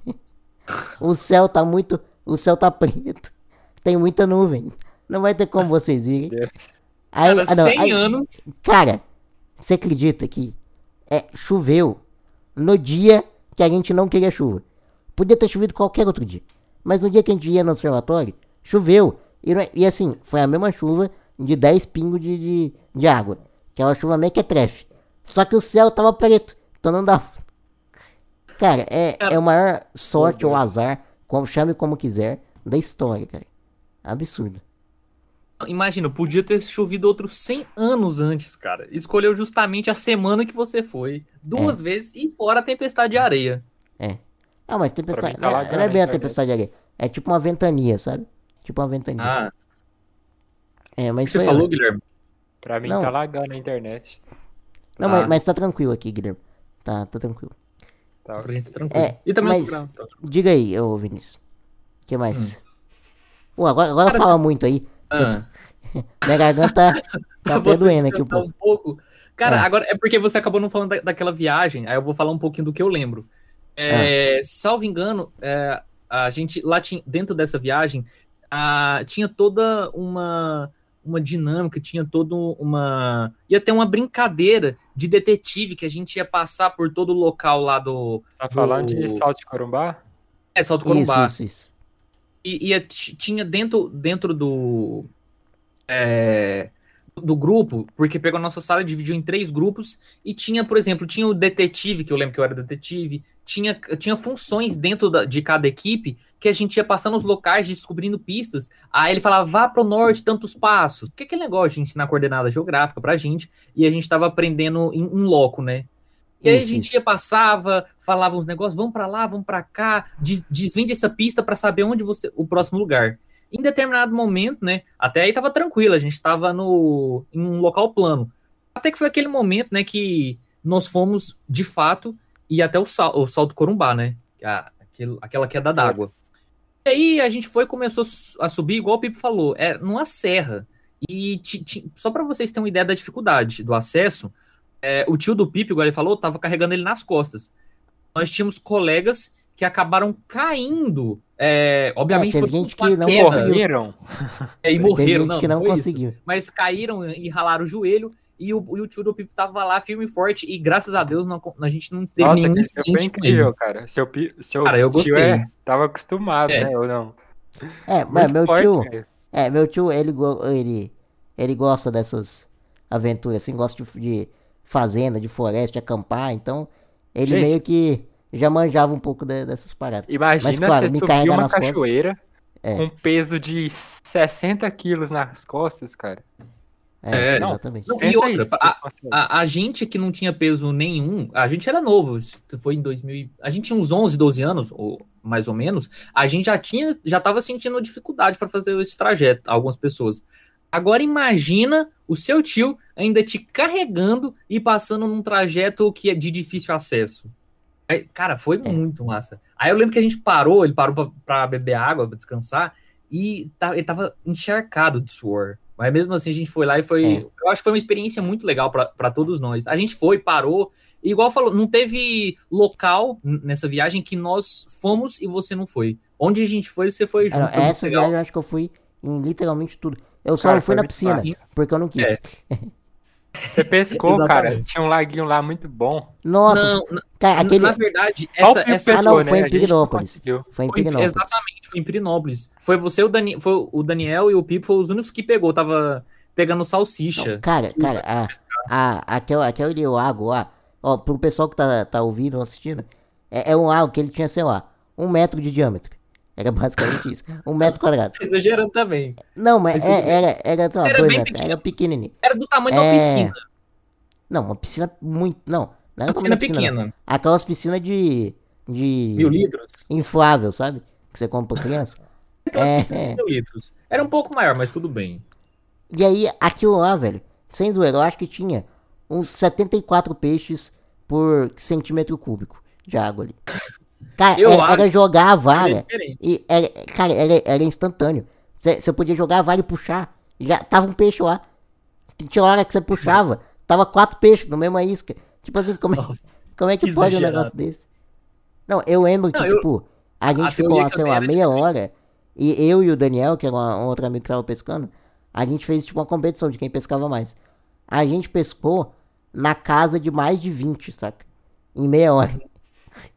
[SPEAKER 2] o céu tá muito, o céu tá preto, tem muita nuvem, não vai ter como vocês irem. Aí,
[SPEAKER 1] Cara,
[SPEAKER 2] ah, não,
[SPEAKER 1] 100
[SPEAKER 2] aí-
[SPEAKER 1] anos.
[SPEAKER 2] Cara, você acredita que é, choveu no dia que a gente não queria chuva? Podia ter chovido qualquer outro dia. Mas no dia que a gente ia no observatório, choveu. E, é- e assim, foi a mesma chuva de 10 pingos de, de, de água. Aquela chuva meio que é trefe. Só que o céu tava preto. Então não dá. Cara, é, é o maior sorte ou azar, como, chame como quiser, da história, cara. Absurdo.
[SPEAKER 1] Imagina, podia ter chovido outros 100 anos antes, cara. Escolheu justamente a semana que você foi. Duas vezes e fora a tempestade de areia.
[SPEAKER 2] É. Ah, mas tempestade.
[SPEAKER 3] tá
[SPEAKER 2] não, é- não é bem a
[SPEAKER 3] internet.
[SPEAKER 2] tempestade ali. É tipo uma ventania, sabe? Tipo uma ventania.
[SPEAKER 1] Ah,
[SPEAKER 2] é,
[SPEAKER 1] o
[SPEAKER 2] mas
[SPEAKER 1] que você falou, Guilherme?
[SPEAKER 3] Pra mim
[SPEAKER 2] Não.
[SPEAKER 3] tá lagando a internet.
[SPEAKER 2] Não,
[SPEAKER 1] Ah.
[SPEAKER 2] mas, mas tá tranquilo aqui, Guilherme. Tá, tá tranquilo.
[SPEAKER 3] Tá.
[SPEAKER 1] Pra gente tá tranquilo.
[SPEAKER 2] É,
[SPEAKER 1] e também
[SPEAKER 2] mas-
[SPEAKER 1] o programa, tá.
[SPEAKER 2] Diga aí, ô Vinícius. O que mais? Pô, agora, agora
[SPEAKER 1] Hum. Cara,
[SPEAKER 2] fala muito aí.
[SPEAKER 1] Ah.
[SPEAKER 2] Minha garganta tá, até doendo aqui um pouco.
[SPEAKER 1] um pouco. Cara,
[SPEAKER 2] É.
[SPEAKER 1] agora é porque você acabou não falando da- daquela viagem, aí eu vou falar um pouquinho do que eu lembro. É, Salvo engano, é, a gente lá tinha, dentro dessa viagem, a- tinha toda uma, uma dinâmica, tinha toda uma. ia ter uma brincadeira de detetive que a gente ia passar por todo o local lá do.
[SPEAKER 3] Tá falando
[SPEAKER 1] Do-
[SPEAKER 3] de salto de corumbá?
[SPEAKER 1] É, Salto
[SPEAKER 2] Isso,
[SPEAKER 1] Corumbá.
[SPEAKER 2] isso, isso.
[SPEAKER 1] E, e tinha dentro, dentro do. é, do grupo, porque pegou a nossa sala, dividiu em três grupos, e tinha, por exemplo, tinha o detetive, que eu lembro que eu era detetive, tinha, tinha funções dentro da- de cada equipe que a gente ia passando os locais, descobrindo pistas. Aí ele falava, vá pro norte tantos passos. Que é aquele negócio de ensinar coordenada geográfica pra gente, e a gente tava aprendendo em, em loco, né? E aí a gente ia, passava, falava uns negócios, vamos pra lá, vamos pra cá, des- desvende essa pista pra saber onde você, o próximo lugar. Em determinado momento, né, até aí tava tranquilo, a gente tava no, em um local plano. Até que foi aquele momento, né, que nós fomos, de fato, ir até o, sal, o Salto Corumbá, né, a, aquele- aquela queda d'água. E aí a gente foi e começou a subir, igual o Pipo falou, é numa serra. E ti- ti- só pra vocês terem uma ideia da dificuldade do acesso, é, o tio do Pipe, igual ele falou, tava carregando ele nas costas. Nós tínhamos colegas que acabaram caindo. é, obviamente
[SPEAKER 2] teve
[SPEAKER 1] foi
[SPEAKER 2] gente que não.
[SPEAKER 3] Morreram?
[SPEAKER 1] é, e
[SPEAKER 2] Teve
[SPEAKER 1] morreram,
[SPEAKER 2] gente
[SPEAKER 1] não,
[SPEAKER 2] que não
[SPEAKER 1] foi isso.
[SPEAKER 2] conseguiu.
[SPEAKER 1] Mas caíram e ralaram o joelho. E o, e o tio do Pipe tava lá firme e forte. E graças a Deus não, a gente não teve
[SPEAKER 3] Nossa,
[SPEAKER 1] nenhum
[SPEAKER 3] que isso foi
[SPEAKER 1] incidente com ele.
[SPEAKER 3] incrível, cara. Seu, seu
[SPEAKER 1] Cara, eu
[SPEAKER 3] tio é, tava acostumado,
[SPEAKER 1] É.
[SPEAKER 3] né? Ou não?
[SPEAKER 2] É, mas meu
[SPEAKER 3] forte,
[SPEAKER 2] tio.
[SPEAKER 3] velho.
[SPEAKER 2] É, meu tio, ele, ele, ele gosta dessas aventuras, assim, gosta de, de fazenda, de floresta, de acampar, então ele
[SPEAKER 3] Gente.
[SPEAKER 2] meio que já manjava um pouco de- dessas paradas.
[SPEAKER 3] Imagina
[SPEAKER 2] Mas, claro,
[SPEAKER 3] você
[SPEAKER 2] me
[SPEAKER 3] subir uma cachoeira
[SPEAKER 2] É.
[SPEAKER 3] com peso de 60 quilos nas costas, cara.
[SPEAKER 2] É,
[SPEAKER 1] É,
[SPEAKER 3] não.
[SPEAKER 2] exatamente.
[SPEAKER 1] Não, e outra, a, a, a gente que não tinha peso nenhum, a gente era novo, foi em 2000, e- a gente tinha uns 11, 12 anos, ou mais ou menos, a gente já tinha, já tava sentindo dificuldade para fazer esse trajeto, algumas pessoas. Agora imagina o seu tio ainda te carregando e passando num trajeto que é de difícil acesso. Aí, Cara, foi
[SPEAKER 2] É.
[SPEAKER 1] muito massa. Aí eu lembro que a gente parou, ele parou pra, pra beber água, pra descansar, e tá, ele tava encharcado de suor. Mas mesmo assim a gente foi lá e foi.
[SPEAKER 2] É.
[SPEAKER 1] Eu acho que foi uma experiência muito legal para todos nós. A gente foi, parou. E igual falou, não teve local nessa viagem que nós fomos e você não foi. Onde a gente foi, você foi junto. Muito
[SPEAKER 2] essa
[SPEAKER 1] legal.
[SPEAKER 2] viagem eu acho que eu fui em literalmente tudo. Eu só
[SPEAKER 3] Cara,
[SPEAKER 2] não fui
[SPEAKER 3] foi
[SPEAKER 2] na piscina,
[SPEAKER 3] fácil.
[SPEAKER 2] porque eu não quis.
[SPEAKER 1] É.
[SPEAKER 3] Você pescou, cara. Tinha um laguinho lá muito bom.
[SPEAKER 2] Nossa,
[SPEAKER 1] Não, na,
[SPEAKER 2] cara, aquele.
[SPEAKER 1] na verdade, essa, essa
[SPEAKER 2] Ah, não,
[SPEAKER 3] pescou,
[SPEAKER 2] foi em
[SPEAKER 3] né? Não
[SPEAKER 2] Pirinópolis. Foi em
[SPEAKER 1] Foi,
[SPEAKER 2] Pirinópolis.
[SPEAKER 1] exatamente, foi em Pirinópolis. Foi você, o, Dani, foi o Daniel e o Pipo foram os únicos que pegou. Tava pegando salsicha.
[SPEAKER 2] Não, cara, cara, a, a, aquela, aquele lago lá, ó, pro pessoal que tá, tá ouvindo ou assistindo, é, é um lago que ele tinha, sei lá, um metro de diâmetro. Era basicamente isso. Um metro quadrado.
[SPEAKER 1] Exagerando também.
[SPEAKER 2] Não, mas
[SPEAKER 1] Mas
[SPEAKER 2] é- era, era, lá,
[SPEAKER 1] Era bem
[SPEAKER 2] metros, era pequenininho.
[SPEAKER 1] Era do tamanho
[SPEAKER 2] É,
[SPEAKER 1] uma piscina.
[SPEAKER 2] Não, uma piscina muito. Não, não era
[SPEAKER 1] Uma piscina
[SPEAKER 2] tamanho de não.
[SPEAKER 1] pequena.
[SPEAKER 2] Aquelas piscinas de. de.
[SPEAKER 1] Mil litros.
[SPEAKER 2] inflável, sabe? Que você compra pra criança.
[SPEAKER 1] Aquelas
[SPEAKER 2] É,
[SPEAKER 1] piscinas de mil litros. Era um pouco maior, mas tudo bem.
[SPEAKER 2] E aí, aquilo lá, velho, sem zoeira, eu acho que tinha uns 74 peixes por centímetro cúbico de água ali. Cara,
[SPEAKER 1] Eu
[SPEAKER 2] era,
[SPEAKER 1] acho
[SPEAKER 2] era jogar a
[SPEAKER 1] Era
[SPEAKER 2] vara
[SPEAKER 1] diferente.
[SPEAKER 2] e, era, cara, era, era instantâneo. Você podia jogar a vara e puxar, já tava um peixe lá. Tinha hora que você puxava, tava quatro peixes no mesma isca. Tipo assim, como, é-
[SPEAKER 1] Nossa.
[SPEAKER 2] como é que
[SPEAKER 1] que
[SPEAKER 2] pode um
[SPEAKER 1] exagerado.
[SPEAKER 2] negócio desse? Não, eu lembro que,
[SPEAKER 1] Não, eu-
[SPEAKER 2] tipo, a gente
[SPEAKER 1] a
[SPEAKER 2] ficou lá, sei lá,
[SPEAKER 1] era
[SPEAKER 2] meia hora, e eu e o Daniel, que era um outro amigo que tava pescando, a gente fez, tipo, uma competição de quem pescava mais. A gente pescou na casa de mais de 20, saca? Em meia hora.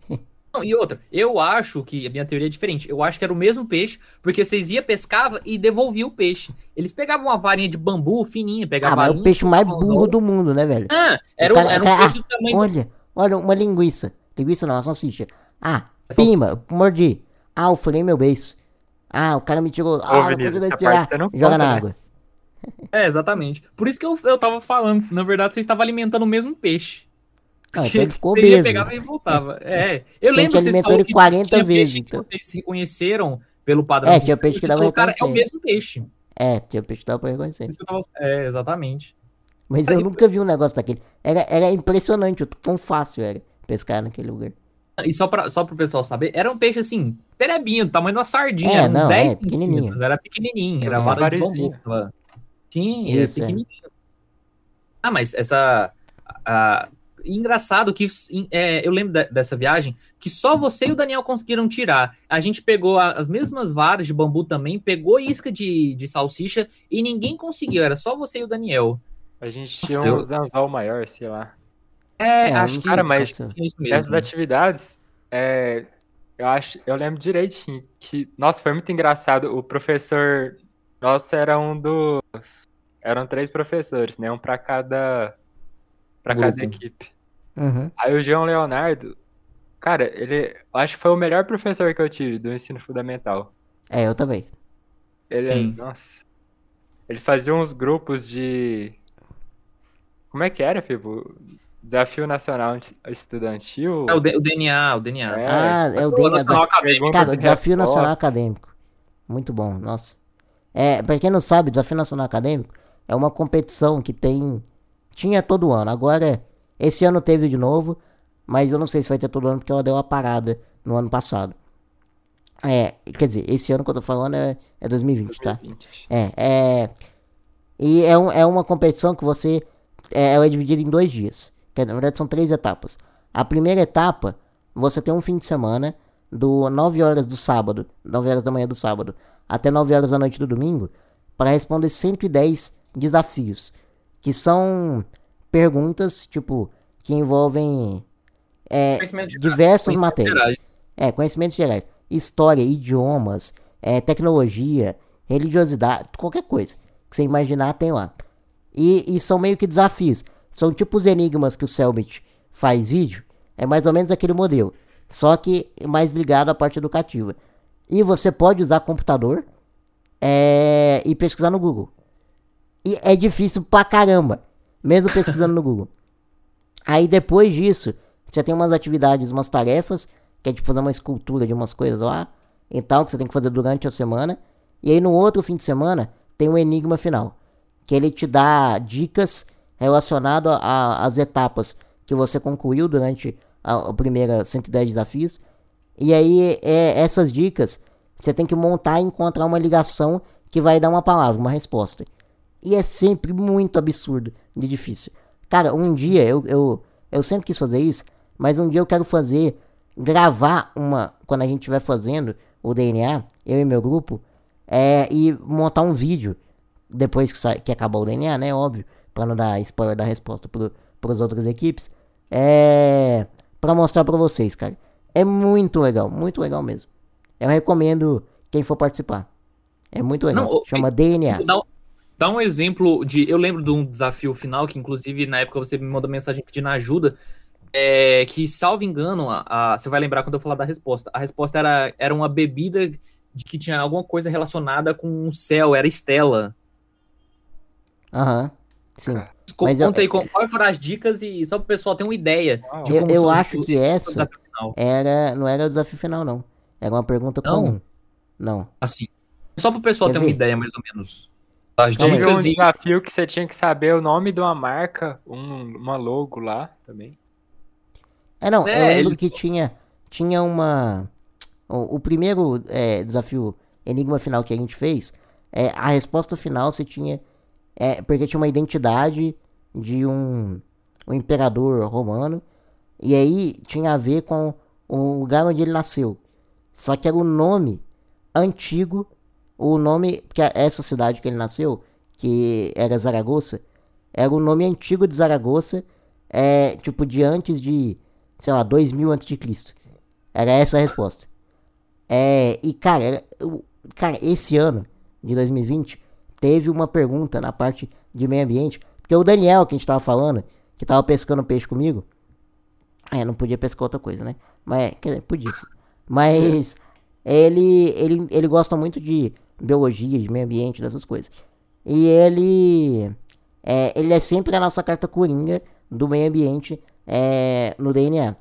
[SPEAKER 1] Não, e outra, eu acho que a minha teoria é diferente. Eu acho que era o mesmo peixe, porque vocês iam, pescava e devolvia o peixe. Eles pegavam uma varinha de bambu fininha,
[SPEAKER 2] Ah,
[SPEAKER 1] pegavam
[SPEAKER 2] mas é
[SPEAKER 1] a
[SPEAKER 2] o peixe mais burro do mundo, né, velho?
[SPEAKER 1] Ah, era,
[SPEAKER 2] O
[SPEAKER 1] um,
[SPEAKER 2] cara-
[SPEAKER 1] era um
[SPEAKER 2] cara-
[SPEAKER 1] peixe do tamanho do...
[SPEAKER 2] Olha, olha, uma linguiça. Linguiça não, uma salsicha. Ah,
[SPEAKER 1] É só-
[SPEAKER 2] pima, mordi. Ah, eu furei meu beiço. Ah, o cara me tirou. Ah, não
[SPEAKER 3] Vinícius,
[SPEAKER 2] consigo
[SPEAKER 3] essa
[SPEAKER 2] respirar.
[SPEAKER 3] não
[SPEAKER 2] Joga
[SPEAKER 3] conta,
[SPEAKER 2] na
[SPEAKER 3] né?
[SPEAKER 2] água.
[SPEAKER 1] É, exatamente. Por isso que eu, eu tava falando. Na verdade, vocês estavam alimentando o mesmo peixe.
[SPEAKER 2] Não, então ele ficou
[SPEAKER 1] Você ia, pegava e voltava. É, eu lembro que vocês falaram
[SPEAKER 2] ele
[SPEAKER 1] que
[SPEAKER 2] 40
[SPEAKER 1] tinha
[SPEAKER 2] vezes,
[SPEAKER 1] peixe
[SPEAKER 2] então.
[SPEAKER 1] que vocês reconheceram pelo padrão.
[SPEAKER 2] É,
[SPEAKER 1] de
[SPEAKER 2] tinha peixe que dava
[SPEAKER 1] colocaram, É o
[SPEAKER 2] reconhecer.
[SPEAKER 1] mesmo peixe.
[SPEAKER 2] É, tinha peixe que dava pra reconhecer.
[SPEAKER 1] Isso que eu tava... É, exatamente.
[SPEAKER 2] Mas eu nunca vi um negócio daquele. Era, era impressionante o quão fácil era pescar naquele lugar.
[SPEAKER 1] E só, pra, só pro pessoal saber, era um peixe assim, perebinho, do tamanho de uma sardinha,
[SPEAKER 2] É,
[SPEAKER 1] era uns
[SPEAKER 2] não,
[SPEAKER 1] 10
[SPEAKER 2] é, pequenininho.
[SPEAKER 1] era pequenininho, era
[SPEAKER 3] É,
[SPEAKER 1] vara de bambu. Sim,
[SPEAKER 2] Isso,
[SPEAKER 1] é
[SPEAKER 2] é.
[SPEAKER 1] pequenininho. Ah, mas essa... a- engraçado que é, eu lembro de- dessa viagem que só você e o Daniel conseguiram tirar. A gente pegou a- as mesmas varas de bambu também, pegou isca de, de salsicha e ninguém conseguiu, era só você e o Daniel.
[SPEAKER 3] A gente
[SPEAKER 1] Nossa,
[SPEAKER 3] tinha
[SPEAKER 1] eu-
[SPEAKER 3] um anzol maior, sei lá.
[SPEAKER 1] É,
[SPEAKER 2] É,
[SPEAKER 1] acho que
[SPEAKER 3] Cara, mas
[SPEAKER 2] nossa.
[SPEAKER 3] Essas
[SPEAKER 1] mesmo.
[SPEAKER 3] atividades, é, eu acho, eu lembro direitinho que, nossa, foi muito engraçado. O professor nosso era um dos, eram três professores, né? Um para cada, para cada equipe.
[SPEAKER 2] Uhum.
[SPEAKER 3] Aí o João Leonardo, cara, ele, eu acho que foi o melhor professor que eu tive do ensino fundamental.
[SPEAKER 2] É, eu também.
[SPEAKER 3] Ele,
[SPEAKER 1] Sim.
[SPEAKER 3] nossa, ele fazia uns grupos de, como é que era, Fibo? Desafio Nacional Estudantil.
[SPEAKER 1] É o, D- o DNA, o DNA.
[SPEAKER 3] É,
[SPEAKER 2] Ah, é o DNA.
[SPEAKER 1] Nacional Acadêmico.
[SPEAKER 2] Cara, o Desafio Nacional. Acadêmico. Muito bom, nossa. É, pra quem não sabe, o Desafio Nacional Acadêmico é uma competição que tem. Tinha todo ano. Agora, esse ano teve de novo, mas eu não sei se vai ter todo ano porque ela deu uma parada no ano passado. É, quer dizer, esse ano que eu tô falando é, é 2020, tá?
[SPEAKER 3] 2020.
[SPEAKER 2] É, é. E é, um, é uma competição que você. É, ela é dividida em dois dias. Que, na verdade, são três etapas. A primeira etapa, você tem um fim de semana, do 9 horas do sábado, 9 horas da manhã do sábado, até 9 horas da noite do domingo, para responder 110 desafios. Que são perguntas, tipo, que envolvem é, diversas matérias.
[SPEAKER 1] gerais.
[SPEAKER 2] É, conhecimentos gerais. História, idiomas, é, tecnologia, religiosidade, qualquer coisa que você imaginar tem lá. E, e são meio que desafios. São tipo os enigmas que o Selbit faz vídeo. É mais ou menos aquele modelo. Só que mais ligado à parte educativa. E você pode usar computador é, e pesquisar no Google. E é difícil pra caramba. Mesmo pesquisando no Google. Aí depois disso, você tem umas atividades, umas tarefas, que é tipo fazer uma escultura de umas coisas lá, e tal, que você tem que fazer durante a semana. E aí no outro fim de semana, tem um enigma final, que ele te dá dicas relacionadas às etapas que você concluiu durante a, a primeira 110 desafios, E aí, é, essas dicas, você tem que montar e encontrar uma ligação que vai dar uma palavra, uma resposta. E é sempre muito absurdo de difícil. Cara, um dia eu, eu, eu sempre quis fazer isso, mas um dia eu quero fazer, gravar uma, quando a gente estiver fazendo o DNA, eu e meu grupo, é, e montar um vídeo depois que, sai, que acabar o DNA, né? Óbvio, para não dar spoiler da resposta para as outras equipes, é para mostrar para vocês, cara. É muito legal, muito legal mesmo. Eu recomendo quem for participar. É muito legal. Não, Chama DNA.
[SPEAKER 1] Dá, dá, um exemplo de. Eu lembro de um desafio final que, inclusive, na época você me mandou mensagem pedindo ajuda. É, que, salvo engano, a, a, você vai lembrar quando eu falar da resposta. A resposta era, era uma bebida de que tinha alguma coisa relacionada com o céu, era Estela.
[SPEAKER 2] Aham. Uhum. Sim.
[SPEAKER 1] Mas Conta eu, aí, quais foram as dicas e só para o pessoal ter uma ideia.
[SPEAKER 2] de eu, eu acho que essa era, não era o desafio final, não. Era uma pergunta não. comum. Não.
[SPEAKER 1] Assim. Só para o pessoal Quer ter ver? uma ideia, mais ou menos.
[SPEAKER 3] As dicas um e... desafio que você tinha que saber o nome de uma marca, um, uma logo lá também.
[SPEAKER 2] É, não, é, eu lembro eles... que tinha, tinha uma... O, o primeiro é, desafio, enigma final que a gente fez, é, a resposta final você tinha é, porque tinha uma identidade de um, um imperador romano. E aí tinha a ver com o lugar onde ele nasceu. Só que era o nome antigo, o nome. Porque essa cidade que ele nasceu, que era Zaragoza, era o nome antigo de Zaragoza, é, tipo de antes de, sei lá, 2000 antes de Cristo. Era essa a resposta. É, e cara, era, cara, esse ano de 2020 teve uma pergunta na parte de meio ambiente. Porque o Daniel, que a gente tava falando, que tava pescando peixe comigo. É, não podia pescar outra coisa, né? Mas, quer dizer, podia. Mas ele, ele, ele gosta muito de biologia, de meio ambiente, dessas coisas. E ele. É, ele é sempre a nossa carta coringa do meio ambiente é, no DNA.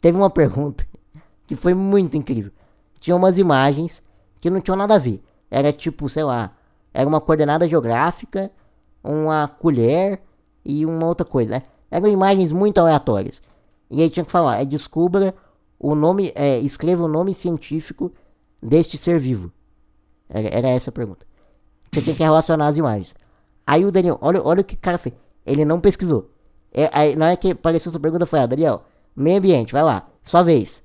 [SPEAKER 2] Teve uma pergunta que foi muito incrível. Tinha umas imagens que não tinham nada a ver. Era tipo, sei lá, era uma coordenada geográfica, uma colher e uma outra coisa, né? Eram imagens muito aleatórias. E aí tinha que falar, é, descubra o nome, é, escreva o nome científico deste ser vivo. Era, era essa a pergunta. Você tinha que relacionar as imagens. Aí o Daniel, olha, olha o que o cara fez. Ele não pesquisou. É, aí, na hora que apareceu essa pergunta, foi, ah, Daniel, meio ambiente, vai lá, sua vez.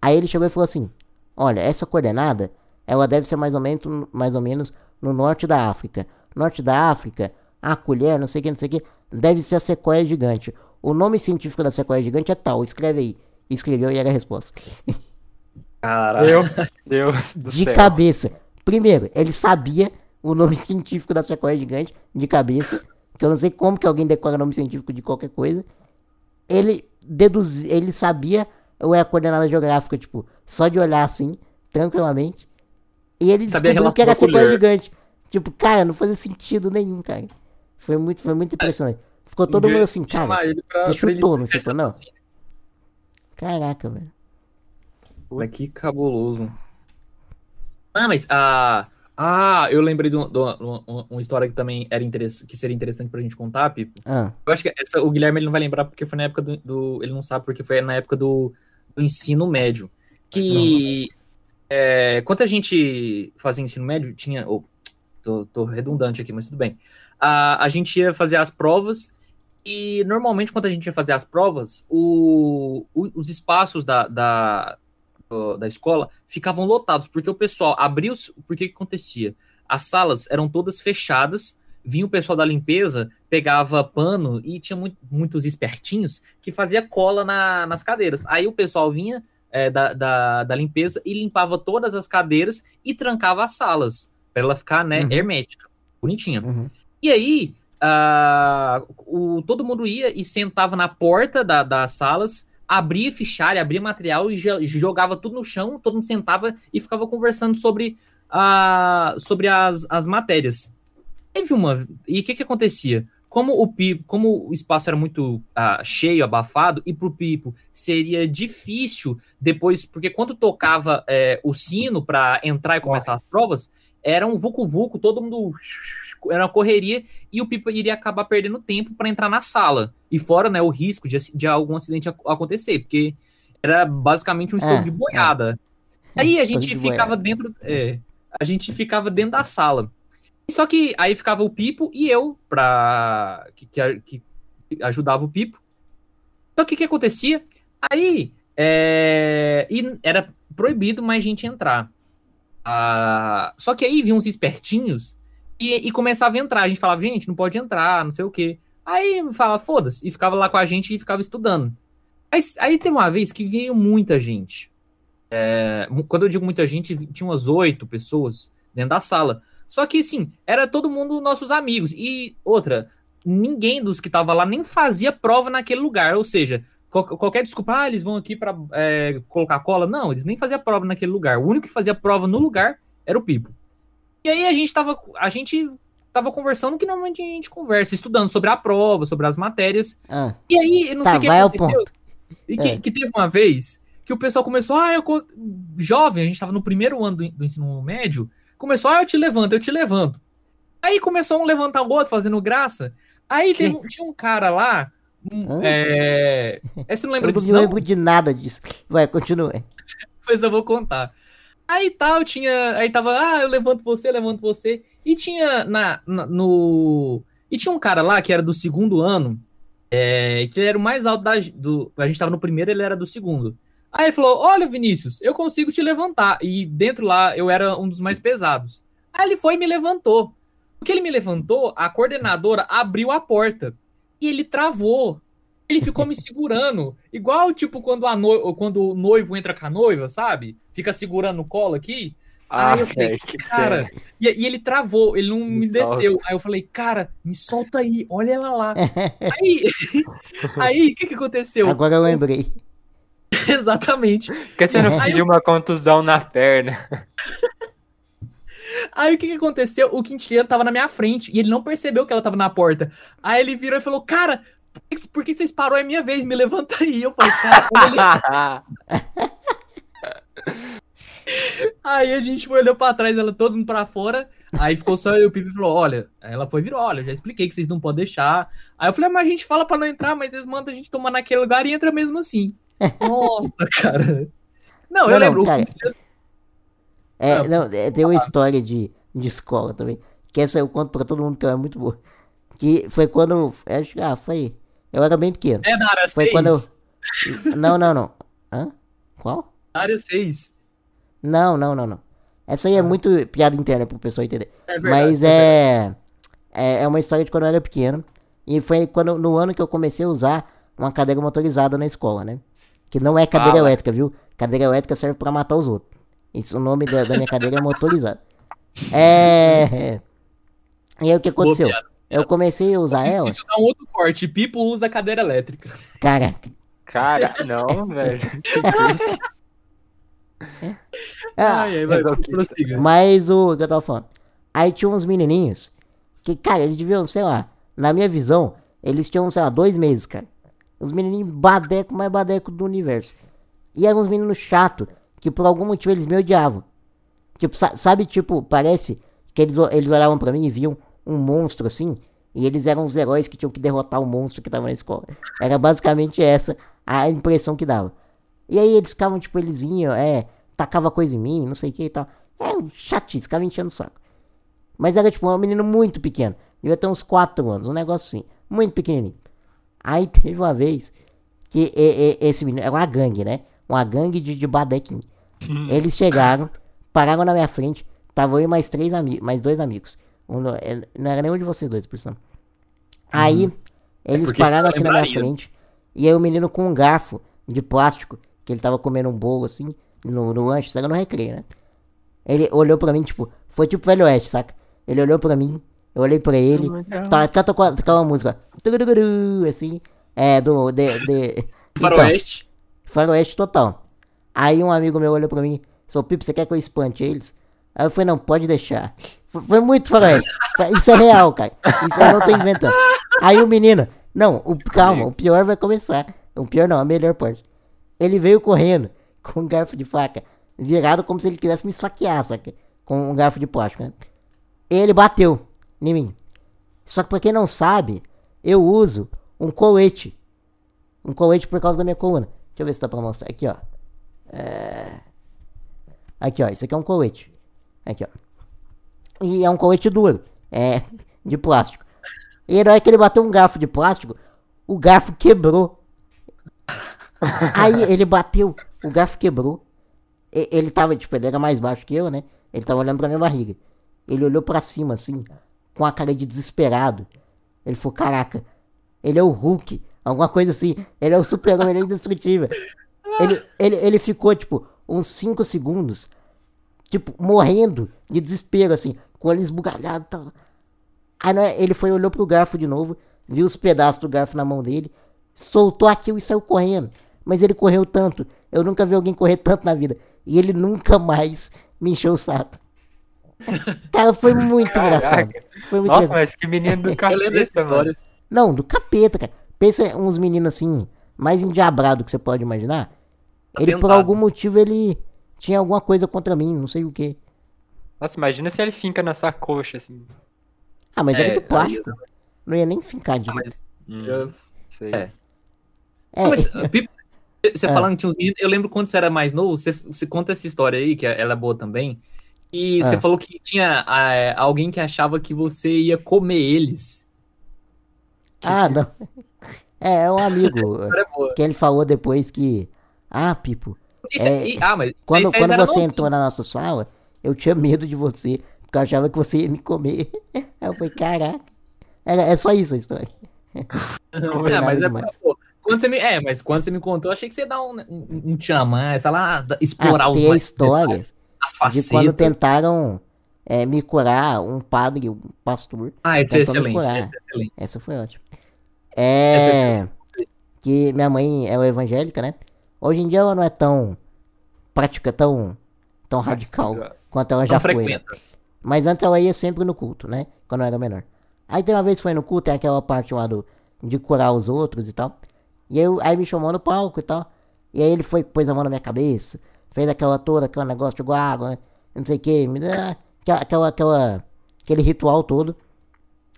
[SPEAKER 2] Aí ele chegou e falou assim: Olha, essa coordenada, ela deve ser mais ou menos, mais ou menos no norte da África. Norte da África, a colher, não sei o que, não sei o que, deve ser a sequoia gigante. O nome científico da sequoia gigante é tal, escreve aí. Escreveu e era a resposta.
[SPEAKER 3] Caralho. Deus
[SPEAKER 2] de céu. cabeça. Primeiro, ele sabia o nome científico da sequoia gigante de cabeça. Que eu não sei como que alguém decora nome científico de qualquer coisa. Ele deduzia, ele sabia ou é a coordenada geográfica, tipo, só de olhar assim, tranquilamente. E ele descobriu que era sequoia gigante. Tipo, cara, não fazia sentido nenhum, cara. Foi muito, foi muito impressionante. Ficou todo mundo assim, cara. Pra, você chutou, não chutou, não? Assim. Caraca, velho.
[SPEAKER 1] Mas que cabuloso. Ah, mas a. Ah, eu lembrei de, uma, de uma, uma, história que também era interessante, que seria interessante pra gente contar, Pipo. Ah. Eu acho que essa, o Guilherme ele não vai lembrar porque foi na época do, do, Ele não sabe porque foi na época do, do ensino médio. Que é, quando a gente fazia ensino médio, tinha. Oh, tô, tô, redundante aqui, mas tudo bem. A, a gente ia fazer as provas e normalmente quando a gente ia fazer as provas, o, o, os espaços da, da, da escola ficavam lotados, porque o pessoal abriu. Porque que acontecia? As salas eram todas fechadas, vinha o pessoal da limpeza, pegava pano e tinha muito, muitos espertinhos que fazia cola na, nas cadeiras. Aí o pessoal vinha, é, da, da, da, limpeza e limpava todas as cadeiras e trancava as salas para ela ficar né, uhum. hermética, bonitinha. Uhum. E aí, uh, o, todo mundo ia e sentava na porta da, das salas, abria fichário, abria material e jogava tudo no chão, todo mundo sentava e ficava conversando sobre, uh, sobre as, as matérias. Teve uma. E o que, que acontecia? como o Pipo, como o espaço era muito uh, cheio, abafado, e pro Pipo seria difícil depois, porque quando tocava é, o sino para entrar e começar as provas, era um vucu-vucu, todo mundo era uma correria e o Pipo iria acabar perdendo tempo para entrar na sala. E fora, né, o risco de, de algum acidente acontecer, porque Era basicamente um estouro
[SPEAKER 2] É,
[SPEAKER 1] de boiada. Aí a gente ficava
[SPEAKER 2] boiada.
[SPEAKER 1] dentro. É, a gente ficava dentro da sala. Só que aí ficava o Pipo e eu, pra. que, que, que ajudava o Pipo. Então o que que acontecia? Aí. é, e era proibido mais gente entrar. Ah, só que aí vinham uns espertinhos e, e começava a entrar. A gente falava, gente, não pode entrar, não sei o quê. Aí falava, foda-se, e ficava lá com a gente e ficava estudando. Aí, aí teve uma vez que veio muita gente. É, quando eu digo muita gente, tinha umas oito pessoas dentro da sala. Só que, assim, era todo mundo nossos amigos. E outra, ninguém dos que tava lá nem fazia prova naquele lugar. Ou seja, qual- qualquer desculpa, ah, eles vão aqui pra é, colocar cola. Não, eles nem faziam prova naquele lugar. O único que fazia prova no lugar era o Pipo. E aí a gente tava, a gente tava conversando que normalmente a gente conversa, estudando sobre a prova, sobre as matérias.
[SPEAKER 2] Ah,
[SPEAKER 1] E aí, eu não
[SPEAKER 2] Tá,
[SPEAKER 1] sei o que aconteceu. E que,
[SPEAKER 2] É.
[SPEAKER 1] que teve uma vez que o pessoal começou, ah, eu. Jovem, a gente tava no primeiro ano do, do ensino médio, começou, ah, eu te levanto, eu te levanto. Aí começou um levantar o outro, fazendo graça. Aí teve um- tinha um cara lá. um, é... é, Você não lembra
[SPEAKER 2] eu não
[SPEAKER 1] disso, não?
[SPEAKER 2] lembro de nada disso. Vai, continua.
[SPEAKER 1] Pois eu vou contar. Aí tal, tinha. Aí tava, ah, eu levanto você, eu levanto você. E tinha na, na- no. E tinha um cara lá que era do segundo ano, é, que era o mais alto da, do. A gente tava no primeiro, ele era do segundo. Aí ele falou: Olha, Vinícius, eu consigo te levantar. E dentro lá eu era um dos mais pesados. Aí ele foi e me levantou. O que ele me levantou, a coordenadora abriu a porta. E ele travou. Ele ficou me segurando. Igual, tipo, quando, a no... quando o noivo entra com a noiva, sabe? Fica segurando o colo aqui.
[SPEAKER 3] Ah,
[SPEAKER 1] Aí eu falei,
[SPEAKER 3] que
[SPEAKER 1] Cara, e, e ele travou, ele não me,
[SPEAKER 3] Me
[SPEAKER 1] desceu. Aí eu falei, cara, me solta aí, olha ela lá. aí, aí, o que que aconteceu?
[SPEAKER 2] Agora eu lembrei.
[SPEAKER 1] Exatamente.
[SPEAKER 3] Por que você não pediu uma contusão na perna?
[SPEAKER 1] Aí o que que aconteceu? O Quintiliano tava na minha frente e ele não percebeu que ela tava na porta. Aí ele virou e falou, cara, por que- vocês parou? É minha vez, me levanta aí. Eu falei, cara. Aí a gente foi, olhou pra trás, ela todo mundo pra fora. Aí ficou só eu e o Pipe falou: Olha, ela foi virou: Olha, já expliquei que vocês não podem deixar. Aí eu falei: ah, Mas a gente fala pra não entrar, mas eles mandam a gente tomar naquele lugar e entra mesmo assim. Nossa, cara. Não, eu
[SPEAKER 2] Não, não,
[SPEAKER 1] lembro. o
[SPEAKER 2] cara. É,
[SPEAKER 1] Ah,
[SPEAKER 2] não, é, tem uma história de, de escola também. Que essa eu conto pra todo mundo que é muito boa. Que foi quando. Acho que ah, foi. Eu era bem pequeno.
[SPEAKER 1] É da área
[SPEAKER 2] Foi
[SPEAKER 1] 6.
[SPEAKER 2] quando eu. Não, não, não. Hã? Qual?
[SPEAKER 1] Área 6.
[SPEAKER 2] Não, não, não, não. Essa aí é muito piada interna pro pessoal entender.
[SPEAKER 1] É verdade,
[SPEAKER 2] Mas é, é. É uma história de quando eu era pequeno. E foi quando, no ano que eu comecei a usar uma cadeira motorizada na escola, né? Que não é cadeira
[SPEAKER 3] Fala.
[SPEAKER 2] elétrica, viu? Cadeira elétrica serve pra matar os outros. Isso, o nome da, da minha cadeira é motorizada. É. E aí o que aconteceu?
[SPEAKER 1] piada,
[SPEAKER 2] Eu comecei a usar
[SPEAKER 1] Isso,
[SPEAKER 2] ela.
[SPEAKER 1] isso dá um outro corte. Pipo usa cadeira elétrica.
[SPEAKER 2] Caraca.
[SPEAKER 3] Cara, não, velho.
[SPEAKER 2] Ah,
[SPEAKER 1] ai, ai, vai.
[SPEAKER 2] Mas o que eu tava falando. Aí tinha uns menininhos que, cara, eles deviam, sei lá, na minha visão, eles tinham, sei lá, dois meses, cara. Os menininhos badeco, mais badeco do universo. E eram uns meninos chatos, que por algum motivo eles me odiavam. Tipo, sa- sabe, tipo, parece que eles, eles olhavam pra mim e viam um monstro assim, e eles eram os heróis que tinham que derrotar o monstro que tava na escola. Era basicamente essa a impressão que dava. E aí eles ficavam, tipo, eles vinham, é, tacava coisa em mim, não sei o que e tal. É um chatice, ficava enchendo o saco. Mas era, tipo, um menino muito pequeno. Devia ter uns 4 anos, um negócio assim, muito pequenininho. Aí teve uma vez que e- e- esse menino, era uma gangue, né? Uma gangue de, de badequim. Eles chegaram, pararam na minha frente, tava eu e mais três amigos, mais dois amigos. Não, é- não era nenhum de vocês dois, por sinal. Aí, eles
[SPEAKER 1] porque
[SPEAKER 2] pararam
[SPEAKER 1] senão
[SPEAKER 2] assim na minha frente, e aí o menino com um garfo de plástico, que ele tava comendo um bolo assim, no, no lanche, era no recreio, né? Ele olhou pra mim, tipo, foi tipo Velho Oeste, saca? Ele olhou pra mim, eu olhei pra ele, tá, canta com a, com a música, assim, é, do, de, de... Então,
[SPEAKER 1] Faroeste.
[SPEAKER 2] Faroeste total. Aí um amigo meu olhou pra mim, seu Pipo, você quer que eu espante eles? Aí eu falei, não, pode deixar. Foi, muito faroeste. Isso é real, cara. Isso eu não tô inventando. Aí o menino, não, o, calma, o pior vai começar. O pior não, a melhor parte. Ele veio correndo com um garfo de faca, virado como se ele quisesse me esfaquear, saca? Com um garfo de plástico, né? Ele bateu em mim. Só que pra quem não sabe, eu uso um colete. Um colete por causa da minha coluna. eu ver se dá pra mostrar. Aqui, ó. É... Aqui, ó. Isso aqui é um colete. Aqui, ó. E é um colete duro. É de plástico. E na hora que ele bateu um garfo de plástico, o garfo quebrou. Aí ele bateu, o garfo quebrou. E- Ele tava, tipo, ele era mais baixo que eu, né? Ele tava olhando pra minha barriga. Ele olhou pra cima, assim, com a cara de desesperado. Ele falou, caraca, ele é o Hulk, alguma coisa assim. Ele é o super-homem, ele é indestrutível. Ele, ele, ele ficou, tipo, uns 5 segundos, tipo, morrendo de desespero, assim, com olho esbugalhado e tal. Aí né, ele foi, olhou pro garfo de novo, viu os pedaços do garfo na mão dele, soltou aquilo e saiu correndo. Mas ele correu tanto, eu nunca vi alguém correr tanto na vida. E ele nunca mais me encheu o saco. Cara, foi muito engraçado. Foi muito
[SPEAKER 3] Nossa,
[SPEAKER 2] engraçado.
[SPEAKER 3] mas que menino do capeta, mano.
[SPEAKER 2] Não, do capeta, cara. Pensa uns meninos assim, mais endiabrado que você pode imaginar. Ele, por algum motivo, ele tinha alguma coisa contra mim, não sei o que.
[SPEAKER 3] Nossa, imagina se ele finca na sua coxa, assim.
[SPEAKER 2] Ah, mas
[SPEAKER 1] É,
[SPEAKER 2] era de
[SPEAKER 1] aí-
[SPEAKER 2] plástico. Não ia nem fincar de.
[SPEAKER 1] Ah, mas
[SPEAKER 3] Hum,
[SPEAKER 1] eu-
[SPEAKER 3] sei.
[SPEAKER 1] é.
[SPEAKER 2] É,
[SPEAKER 1] Ah, mas, Pipo, você
[SPEAKER 2] É.
[SPEAKER 1] falando que tinha uns meninos, eu lembro quando você era mais novo, você, você conta essa história aí, que ela é boa também. E
[SPEAKER 2] É.
[SPEAKER 1] você falou que tinha ah, alguém que achava que você ia comer eles.
[SPEAKER 2] ah, não. É, é um amigo.
[SPEAKER 1] É
[SPEAKER 2] que ele falou depois que. Ah, Pipo,
[SPEAKER 1] Isso,
[SPEAKER 2] É,
[SPEAKER 1] e- ah, mas
[SPEAKER 2] quando,
[SPEAKER 1] vocês
[SPEAKER 2] quando
[SPEAKER 1] eram
[SPEAKER 2] você entrou na nossa sala, eu tinha medo de você, porque eu achava que você ia me comer. Aí eu falei, caraca. Era, é só isso a história. Não
[SPEAKER 1] É, mas é, pô, quando você me, é, mas quando você me contou, eu achei que você ia dar um, um, um tchan mais, sei lá, explorar
[SPEAKER 2] Ah,
[SPEAKER 1] os
[SPEAKER 2] tem a
[SPEAKER 1] mais
[SPEAKER 2] história
[SPEAKER 1] detalhes, as
[SPEAKER 2] de quando tentaram é, me curar, um padre, um pastor.
[SPEAKER 1] Ah, esse é excelente, esse é excelente.
[SPEAKER 2] Essa foi ótima.
[SPEAKER 1] Essa
[SPEAKER 2] É. Que minha mãe é evangélica, né? Hoje em dia ela não é tão prática, tão, tão radical quanto ela já
[SPEAKER 1] Não
[SPEAKER 2] foi. né?
[SPEAKER 1] frequenta.
[SPEAKER 2] Mas antes ela ia sempre no culto, né? Quando eu era menor. Aí tem uma vez que foi no culto, tem aquela parte lá do, de curar os outros e tal. E eu, aí me chamou no palco e tal. E aí ele foi, pôs a mão na minha cabeça, fez aquela toda, aquele negócio de água, né? não sei o que, me dá aquela, aquela, aquela, aquele ritual todo.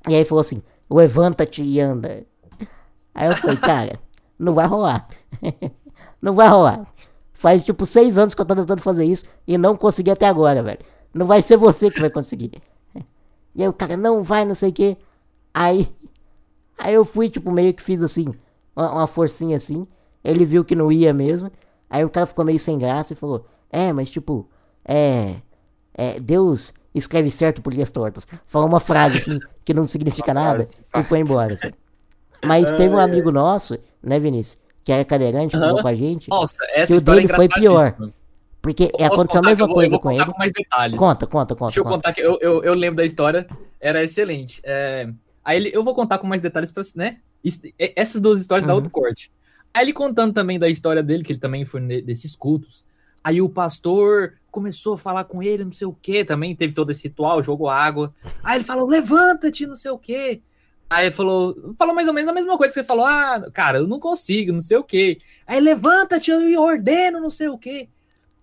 [SPEAKER 2] E aí falou assim, levanta-te e anda. Aí eu falei, cara, não vai rolar. não vai rolar. Faz tipo seis anos que eu tô tentando fazer isso e não consegui até agora, velho. Não vai ser você que vai conseguir. E aí o cara, não vai, não sei o que. Aí, aí eu fui, tipo, meio que fiz assim, uma, uma forcinha assim. Ele viu que não ia mesmo. Aí o cara ficou meio sem graça e falou, é, mas tipo, é. é Deus escreve certo por linhas tortas. Falou uma frase assim que não significa nada e foi embora. sabe? Mas teve um amigo nosso, né, Vinícius? Que era cadeirante, que
[SPEAKER 1] Aham.
[SPEAKER 2] com a gente.
[SPEAKER 1] Nossa, essa
[SPEAKER 2] Que o
[SPEAKER 1] história é
[SPEAKER 2] dele foi pior. Porque
[SPEAKER 1] Posso
[SPEAKER 2] aconteceu a mesma
[SPEAKER 1] Eu vou- eu
[SPEAKER 2] coisa
[SPEAKER 1] vou
[SPEAKER 2] com ele.
[SPEAKER 1] com mais detalhes.
[SPEAKER 2] Conta, conta, conta.
[SPEAKER 1] Deixa eu
[SPEAKER 2] conta.
[SPEAKER 1] contar que eu, eu, eu lembro da história, era excelente. É, aí ele, eu vou contar com mais detalhes, pra, né? Essas duas histórias
[SPEAKER 2] Uhum.
[SPEAKER 1] outro corte. Aí ele contando também da história dele, que ele também foi desses cultos. Aí o pastor começou a falar com ele, não sei o que, também teve todo esse ritual, jogou água. Aí ele falou, levanta-te, não sei o que. Aí ele falou, falou mais ou menos a mesma coisa que ele falou, ah, cara, eu não consigo, não sei o que. Aí levanta-te, eu ordeno, não sei o que.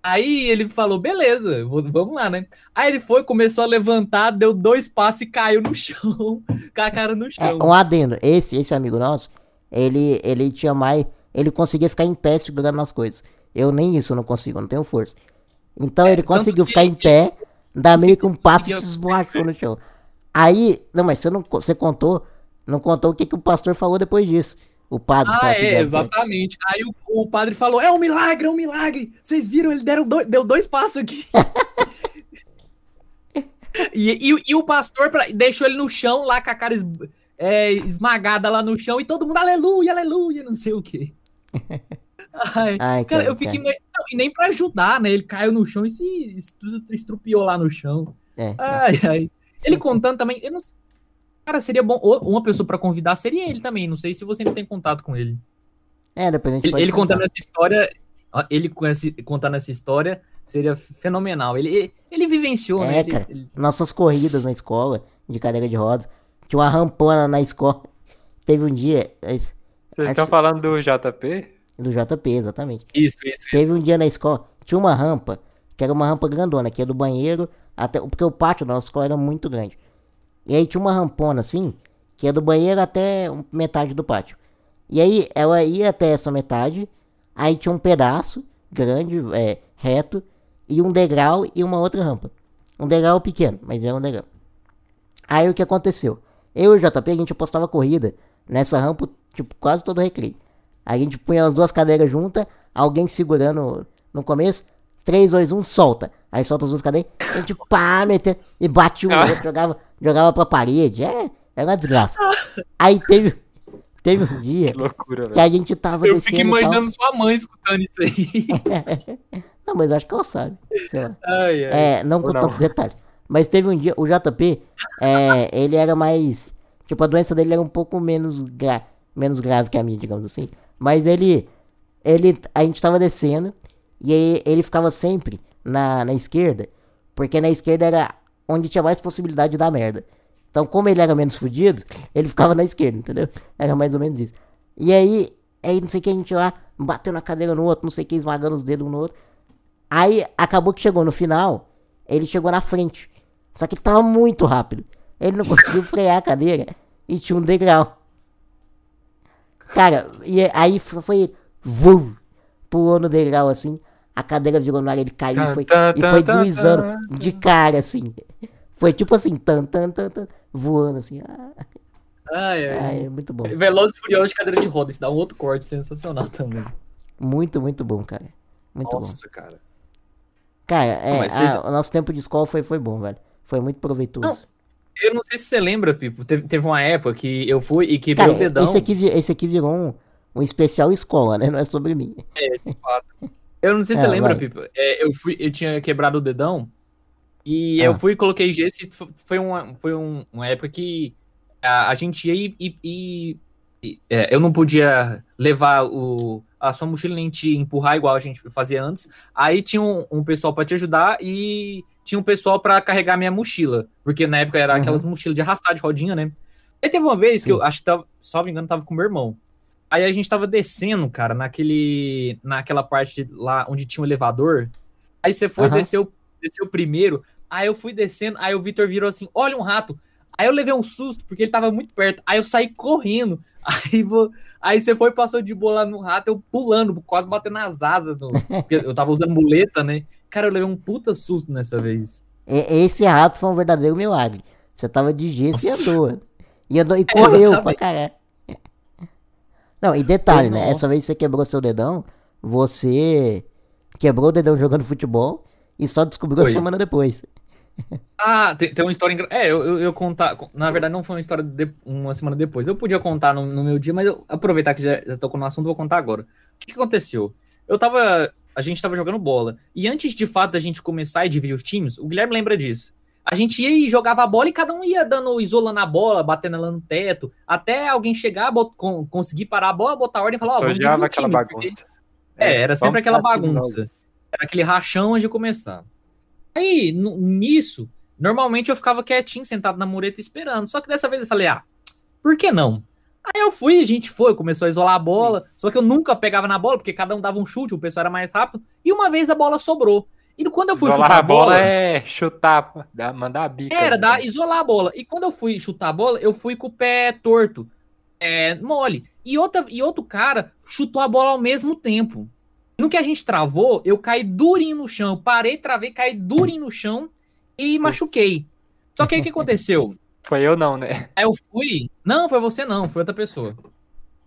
[SPEAKER 1] Aí ele falou, beleza, vamos lá, né? Aí ele foi, começou a levantar, deu dois passos e caiu no chão, com a cara no
[SPEAKER 2] É,
[SPEAKER 1] chão.
[SPEAKER 2] um adendo. Esse, esse amigo nosso, ele, ele tinha mais. Ele conseguia ficar em pé segurando as coisas. Eu nem isso não consigo, não tenho força. Então
[SPEAKER 1] É,
[SPEAKER 2] ele conseguiu ficar em pé, dar meio que um passo e se esborrachou no chão. Aí, não, mas você não você contou, não contou o que, que o pastor falou depois disso. O padre,
[SPEAKER 1] Ah, é,
[SPEAKER 2] deve-
[SPEAKER 1] exatamente. Aí o, o padre falou: é um milagre, é um milagre. Vocês viram, ele deram dois, deu dois passos aqui. e, e, e o pastor pra- deixou ele no chão lá com a cara es- é, esmagada lá no chão e todo mundo, aleluia, aleluia, não sei o quê. Ai,
[SPEAKER 2] Ai,
[SPEAKER 1] cara, eu fiquei. meio- Não, e nem pra ajudar, né? Ele caiu no chão e se estru- estrupiou lá no chão.
[SPEAKER 2] É.
[SPEAKER 1] Ai, ai. Ele contando também. Eu não... Cara, seria bom. Uma pessoa pra convidar seria ele também. Não sei se você ainda tem contato com ele.
[SPEAKER 2] É, depois a gente
[SPEAKER 1] Ele, ele contando essa história, ele contando essa história seria fenomenal. Ele, ele, ele vivenciou, né?
[SPEAKER 2] É,
[SPEAKER 1] Ele-
[SPEAKER 2] cara.
[SPEAKER 1] ele-
[SPEAKER 2] Nossas corridas na escola, de cadeira de rodas. Tinha uma rampona na escola. Teve um dia. esse-
[SPEAKER 3] Vocês estão
[SPEAKER 2] que-
[SPEAKER 3] falando do JP?
[SPEAKER 2] Do JP, exatamente.
[SPEAKER 1] Isso, isso, isso.
[SPEAKER 2] Teve um dia na escola, tinha uma rampa, que era uma rampa grandona, que é do banheiro até. Porque o pátio da nossa escola era muito grande. E aí tinha uma rampona assim, que é do banheiro até metade do pátio. E aí ela ia até essa metade, Aí tinha um pedaço grande, é, reto, e um degrau e uma outra rampa. Um degrau pequeno, mas é um degrau. Aí o que aconteceu? Eu e o JP, a gente apostava corrida nessa rampa, tipo, quase todo recreio. A gente punha as duas cadeiras juntas, alguém segurando no começo, 3, 2, 1, solta. Aí solta as duas cadeiras, a gente pá, meter e bate um, outro, jogava, jogava pra parede. É, era uma desgraça. Aí teve, teve um dia
[SPEAKER 3] Que loucura,
[SPEAKER 2] que a gente tava
[SPEAKER 1] Eu
[SPEAKER 2] descendo
[SPEAKER 1] fico
[SPEAKER 2] e tal.
[SPEAKER 1] imaginando sua mãe escutando isso aí.
[SPEAKER 2] Não, mas eu acho que ela sabe. Sei lá.
[SPEAKER 1] Ai, ai.
[SPEAKER 2] É, não
[SPEAKER 3] Ou
[SPEAKER 2] com
[SPEAKER 3] não.
[SPEAKER 2] tantos detalhes. Mas teve um dia, o JP, é, ele era mais. Tipo, a doença dele era um pouco menos, gra menos grave que a minha, digamos assim. Mas ele. ele a gente tava descendo e aí ele ficava sempre na, na esquerda, porque na esquerda era onde tinha mais possibilidade de dar merda. Então, como ele era menos fudido, ele ficava na esquerda, entendeu? Era mais ou menos isso. E aí, aí não sei o que, a gente lá, bateu na cadeira no outro, não sei o que, esmagando os dedos um no outro. Aí acabou que chegou no final, ele chegou na frente. Só que ele tava muito rápido. Ele não conseguiu frear a cadeira e tinha um degrau. Cara, e aí foi. Vum, pulou no degrau assim. A cadeira virou no ar, ele caiu e foi,
[SPEAKER 3] Tan,
[SPEAKER 2] e foi deslizando
[SPEAKER 3] tan,
[SPEAKER 2] de cara assim. Foi tipo assim, tan, tan, tan, tan, voando assim. Ah,
[SPEAKER 1] Ai, ai.
[SPEAKER 2] ah, é muito bom.
[SPEAKER 1] Velozes e Furiosos de cadeira de roda. Isso dá um outro corte sensacional também.
[SPEAKER 2] Muito, muito bom, cara. Muito bom.
[SPEAKER 1] Nossa, cara.
[SPEAKER 2] Cara, é,
[SPEAKER 1] mas vocês-
[SPEAKER 2] o nosso tempo de escola foi, foi bom, velho. Foi muito proveitoso.
[SPEAKER 1] Eu não sei se você lembra, Pipo. Teve, teve uma época que eu fui e quebrei
[SPEAKER 2] Cara,
[SPEAKER 1] o dedão.
[SPEAKER 2] esse aqui, esse aqui virou um, um especial escola, né? Não é sobre mim.
[SPEAKER 1] Eu não sei se
[SPEAKER 2] É,
[SPEAKER 1] você lembra,
[SPEAKER 2] vai.
[SPEAKER 1] Pipo. É, eu, fui, eu tinha quebrado o dedão e
[SPEAKER 2] Ah.
[SPEAKER 1] eu fui e coloquei gesso e fo- foi uma, foi um- uma época que a, a gente ia e, e- e- e, é, eu não podia levar o, a sua mochila nem te empurrar igual a gente fazia antes. Aí tinha um, um pessoal pra te ajudar e tinha um pessoal pra carregar minha mochila. Porque na época era
[SPEAKER 2] Uhum.
[SPEAKER 1] aquelas mochilas de arrastar de rodinha, né? Aí teve uma vez que
[SPEAKER 2] Sim.
[SPEAKER 1] eu acho que tava, salvo engano, tava com meu irmão. Aí a gente tava descendo, cara, naquele. naquela parte lá onde tinha o elevador. Aí você foi,
[SPEAKER 2] Aham.
[SPEAKER 1] desceu, desceu primeiro. Aí eu fui descendo, aí o Vitor virou assim: olha um rato. Aí eu levei um susto, porque ele tava muito perto. Aí eu saí correndo. Aí, vo- aí você foi e passou de boa lá no rato, eu pulando, quase batendo nas asas. No... porque eu tava usando muleta, né? Cara, eu levei um puta susto nessa vez.
[SPEAKER 2] Esse rato foi um verdadeiro milagre. Você tava de gesso e andou. E, andou, e correu pra caralho. Não, e detalhe, né?
[SPEAKER 1] Nossa.
[SPEAKER 2] Essa vez que você quebrou seu dedão, você quebrou o dedão jogando futebol e só descobriu a semana depois.
[SPEAKER 1] Ah, tem, tem uma história. engra- É, eu, eu, eu contar. Na verdade, não foi uma história de uma semana depois. Eu podia contar no, no meu dia, mas eu aproveitar que já, já tocou no assunto, vou contar agora. O que, que aconteceu? Eu tava. A gente tava jogando bola. E antes de fato da gente começar e dividir os times, o Guilherme lembra disso. A gente ia e jogava a bola e cada um ia dando, isolando a bola, batendo ela no teto, até alguém chegar, bot, con- conseguir parar a bola, botar a ordem e falar, ó, vamos dividir o time.
[SPEAKER 3] bagunça.
[SPEAKER 1] é, era sempre aquela bagunça. Era aquele rachão antes de começar. Aí, nisso, normalmente eu ficava quietinho, sentado na mureta esperando. Só que dessa vez eu falei, ah, por que não? Aí eu fui, a gente foi, começou a isolar a bola. Só que eu nunca pegava na bola, porque cada um dava um chute, o pessoal era mais rápido. E uma vez a bola sobrou. E quando eu fui
[SPEAKER 3] Isolar
[SPEAKER 1] chutar
[SPEAKER 3] a bola é chutar, mandar a bica.
[SPEAKER 1] era,
[SPEAKER 3] né?
[SPEAKER 1] dar, isolar a bola. E quando eu fui chutar a bola, eu fui com o pé torto. É, mole. E, outra, e outro cara chutou a bola ao mesmo tempo. No que a gente travou, eu caí durinho no chão. Parei, travei, caí durinho no chão e machuquei. Só que aí o que aconteceu?
[SPEAKER 3] Foi eu não, né?
[SPEAKER 1] Aí eu fui. Não, foi você não, foi outra pessoa.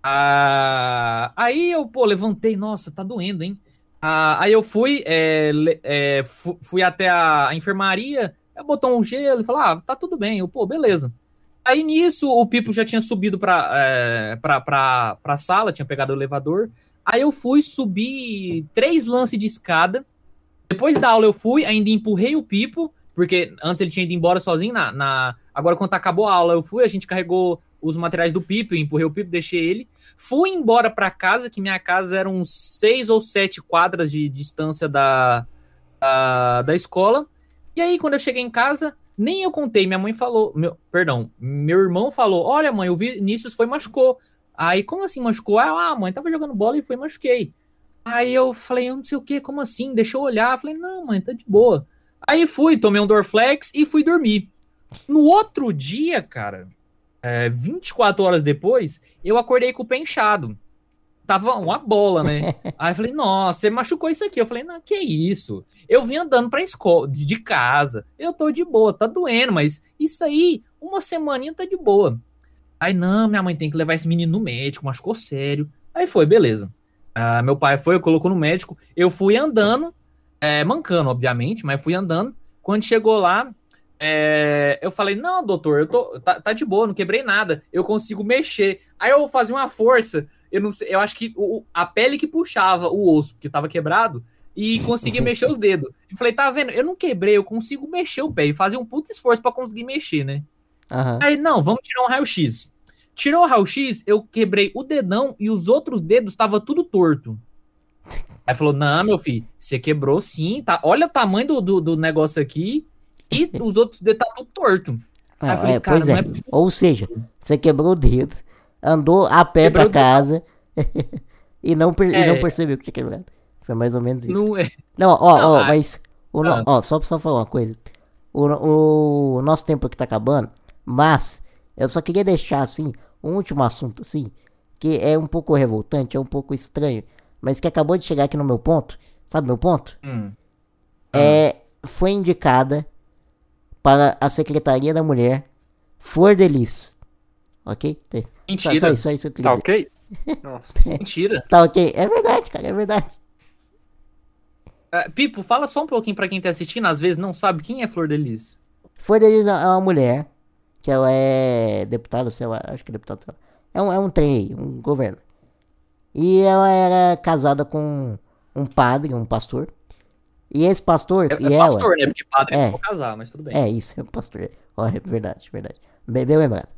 [SPEAKER 1] Ah, aí eu, pô, levantei, nossa, tá doendo, hein? Ah, aí eu fui, é, é, fu- fui até a, a enfermaria, botou um gelo e falou: Ah, tá tudo bem. Eu, pô, beleza. Aí nisso o Pipo já tinha subido pra, é, pra, pra, pra sala, tinha pegado o elevador. Aí eu fui subir três lances de escada. Depois da aula eu fui, ainda empurrei o Pipo, porque antes ele tinha ido embora sozinho na, na... Agora, quando acabou a aula, eu fui, a gente carregou os materiais do Pipo, empurrei o Pipo, deixei ele. Fui embora pra casa, que minha casa era uns seis ou sete quadras de distância da, da, da escola. E aí, quando eu cheguei em casa, nem eu contei. Minha mãe falou, meu, perdão, meu irmão falou: Olha, mãe, o Vinícius foi machucou. Aí, como assim machucou? Ah, a mãe tava jogando bola e foi machuquei. Aí eu falei, eu não sei o que, como assim? Deixa eu olhar. Eu falei, não, mãe, tá de boa. Aí fui, tomei um Dorflex e fui dormir. No outro dia, cara, é, 24 horas depois, eu acordei com o pé inchado. tava uma bola, né? Aí eu falei, nossa, você machucou isso aqui. Eu falei, não, que isso? Eu vim andando pra escola, de casa. Eu tô de boa, tá doendo, mas isso aí, uma semaninha tá de boa. Aí, não, minha mãe tem que levar esse menino no médico, machucou sério. Aí foi, beleza. Ah, meu pai foi, colocou no médico. Eu fui andando, é, mancando, obviamente, mas fui andando. Quando chegou lá, é, eu falei, não, doutor, eu tô, tá, tá, de boa, não quebrei nada. Eu consigo mexer. Aí eu fazia uma força eu não sei, eu acho que o, a pele que puxava o osso, que tava quebrado, e conseguia mexer os dedos. E falei, tá vendo? Eu não quebrei, eu consigo mexer o pé. E fazer um puto esforço para conseguir mexer, né? Uhum. Aí, não, vamos tirar um raio-x. Tirou o raio-x, eu quebrei o dedão e os outros dedos estavam tudo torto. Aí falou: Não, meu filho, você quebrou sim, tá? Olha o tamanho do, do, do negócio aqui e os outros dedos tá tudo torto.
[SPEAKER 2] Não, falei, é, pois é. é. Ou seja, você quebrou o dedo, andou a pé Quebrou pra casa e, não é. e não percebeu que tinha quebrado. Foi mais ou menos isso. Não é. Não, ó, não, ó, mas. O, ah. Ó, só pra só falar uma coisa. O, o nosso tempo aqui tá acabando, mas eu só queria deixar assim, um último assunto assim, que é um pouco revoltante, é um pouco estranho, mas que acabou de chegar aqui no meu ponto. Sabe meu ponto? Hum. É, foi indicada para a Secretaria da Mulher Flor de Lis. Ok?
[SPEAKER 1] Mentira.
[SPEAKER 3] Só, só, só isso que eu tá ok?
[SPEAKER 1] Nossa. Mentira.
[SPEAKER 2] Tá ok. É verdade, cara, é verdade.
[SPEAKER 1] Uh, Pipo, fala só um pouquinho pra quem tá assistindo, às vezes não sabe quem é Flor de Lis.
[SPEAKER 2] Flor de Lis é uma mulher, que ela é deputada, sei lá, acho que é deputada, é um, é um trem aí, um governo. E ela era casada com um padre, um pastor. E esse pastor. É,
[SPEAKER 1] e
[SPEAKER 2] é
[SPEAKER 1] ela, pastor, né? Porque padre é, não casar, mas tudo bem.
[SPEAKER 2] É, isso, é um pastor. Oh, é verdade, verdade. Bem, bem lembrado.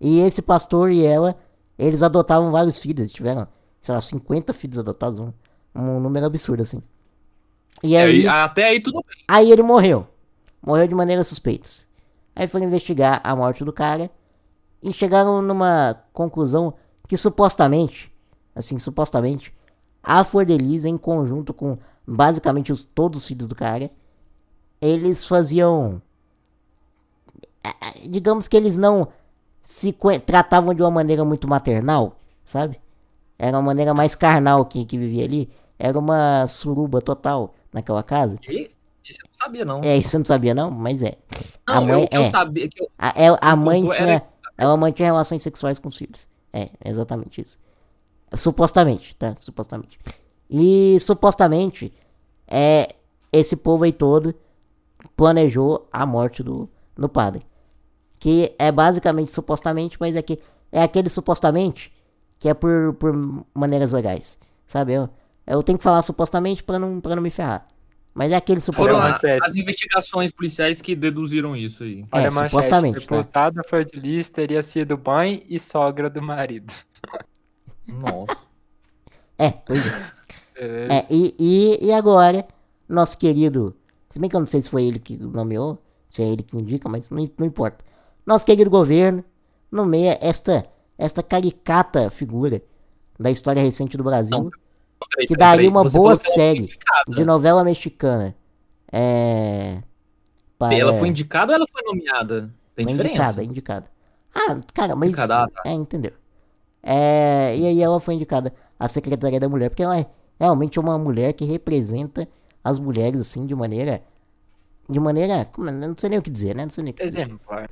[SPEAKER 2] E esse pastor e ela, eles adotavam vários filhos, tiveram, sei lá, 50 filhos adotados, um, um número absurdo, assim.
[SPEAKER 1] E aí, até aí tudo bem.
[SPEAKER 2] Aí ele morreu. Morreu de maneira suspeita. Aí foram investigar a morte do cara e chegaram numa conclusão que supostamente, assim, supostamente, a Fordelisa, em conjunto com basicamente os, todos os filhos do cara, eles faziam. Digamos que eles não se tratavam de uma maneira muito maternal, sabe? Era uma maneira mais carnal que, que vivia ali. Era uma suruba total naquela casa.
[SPEAKER 1] E? Isso eu não sabia, não.
[SPEAKER 2] É, isso você não sabia, não? Mas é.
[SPEAKER 1] Não, a mãe, eu, é. eu sabia que eu...
[SPEAKER 2] A, é, a mãe tinha. Era... Ela mantinha relações sexuais com os filhos. É, exatamente isso. Supostamente, tá? Supostamente. E supostamente, é, esse povo aí todo planejou a morte do, do padre que é basicamente supostamente, mas é que é aquele supostamente que é por, por maneiras legais, sabe? Eu, eu tenho que falar supostamente para não, pra não me ferrar. Mas é aquele supostamente.
[SPEAKER 1] Foram as investigações policiais que deduziram isso aí.
[SPEAKER 3] Olha, é, manchete, supostamente. Deputada tá? de lista teria sido mãe e sogra do marido.
[SPEAKER 1] Nossa.
[SPEAKER 2] É, pois é. É e, e, e agora, nosso querido. Se bem que eu não sei se foi ele que nomeou, se é ele que indica, mas não, não importa nosso querido governo nomeia esta, esta caricata figura da história recente do Brasil, não, peraí, que daria uma boa série de novela mexicana. É,
[SPEAKER 1] para... Ela foi indicada ou ela foi nomeada? Tem foi diferença?
[SPEAKER 2] Indicada, indicada. Ah, cara, mas. Indicada, ah, tá. É, entendeu? É, e aí ela foi indicada à Secretaria da Mulher, porque ela é realmente uma mulher que representa as mulheres, assim, de maneira. De maneira. Como, não sei nem o que dizer, né? Não sei nem o que dizer. Exemplar.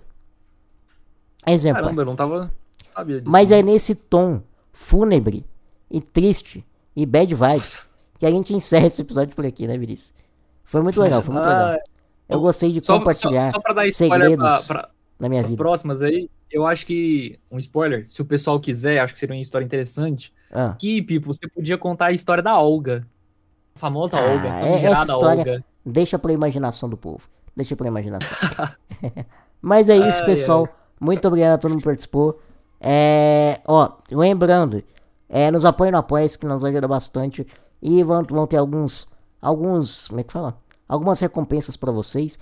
[SPEAKER 1] Caramba, eu não tava. Sabia disso.
[SPEAKER 2] Mas é nesse tom fúnebre e triste e bad vibes que a gente encerra esse episódio por aqui, né, Vinícius? Foi muito legal, foi muito ah, legal. Eu gostei de só, compartilhar só, só pra dar segredos pra, pra, na minha vida.
[SPEAKER 1] próximas aí, eu acho que, um spoiler, se o pessoal quiser, acho que seria uma história interessante, ah. que, Pipo, você podia contar a história da Olga. A famosa ah, Olga, a
[SPEAKER 2] é, essa história Olga. Deixa pra imaginação do povo. Deixa pra imaginação. Mas é isso, ai, pessoal. Ai. Muito obrigado a todo mundo que participou. É, ó, lembrando, é, nos apoiem no apoia que nos ajuda bastante. E vão, vão ter alguns, alguns, como é que fala? Algumas recompensas para vocês.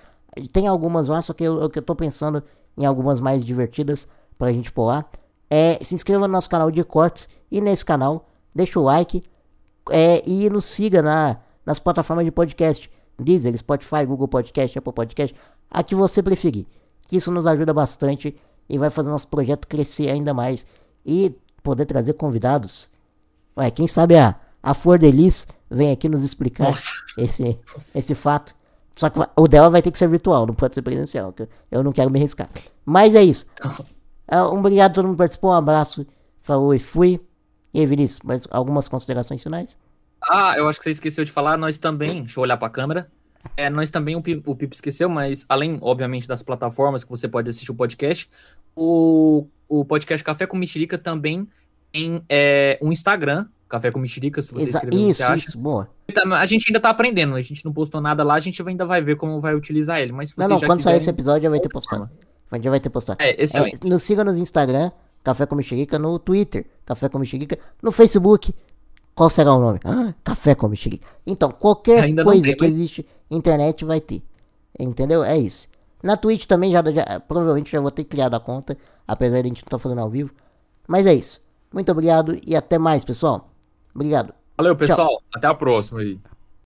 [SPEAKER 2] Tem algumas lá, só que eu, eu tô pensando em algumas mais divertidas pra gente pôr lá. É, se inscreva no nosso canal de cortes e nesse canal, deixa o like é, e nos siga na, nas plataformas de podcast. Deezer, Spotify, Google Podcast, Apple Podcast, a que você preferir. Que isso nos ajuda bastante e vai fazer nosso projeto crescer ainda mais e poder trazer convidados Ué, quem sabe a, a Flor Delis vem aqui nos explicar esse, esse fato. Só que o dela vai ter que ser virtual, não pode ser presencial. Eu não quero me arriscar. Mas é isso. Um obrigado a todo mundo que participou. Um abraço. Falou e fui. E aí, Vinícius, mais algumas considerações finais?
[SPEAKER 1] Ah, eu acho que você esqueceu de falar. Nós também. Deixa eu olhar para a câmera. É, nós também, o Pipo, o Pipo esqueceu, mas além, obviamente, das plataformas que você pode assistir o podcast, o, o podcast Café com Mexerica também tem é, um Instagram, Café com Mexerica, se você
[SPEAKER 2] Exa
[SPEAKER 1] escrever,
[SPEAKER 2] isso,
[SPEAKER 1] você acha.
[SPEAKER 2] Isso, boa.
[SPEAKER 1] A gente ainda tá aprendendo, a gente não postou nada lá, a gente ainda vai ver como vai utilizar ele. Mas se
[SPEAKER 2] não,
[SPEAKER 1] você
[SPEAKER 2] não,
[SPEAKER 1] já
[SPEAKER 2] quando
[SPEAKER 1] quiser...
[SPEAKER 2] sair esse episódio já vai ter postado. Já vai ter postado.
[SPEAKER 1] É, excelente.
[SPEAKER 2] É, nos siga no Instagram, Café com Mexerica, no Twitter, Café com Mexerica, no Facebook. Qual será o nome? Ah, Café com Mexerica. Então, qualquer
[SPEAKER 1] Ainda
[SPEAKER 2] coisa
[SPEAKER 1] tem,
[SPEAKER 2] que
[SPEAKER 1] mas-
[SPEAKER 2] existe internet vai ter. Entendeu? É isso. Na Twitch também já, já- provavelmente já vou ter criado a conta, apesar de a gente não estar fazendo ao vivo. Mas é isso. Muito obrigado e até mais, pessoal. Obrigado.
[SPEAKER 4] Valeu, pessoal. Até a próxima aí.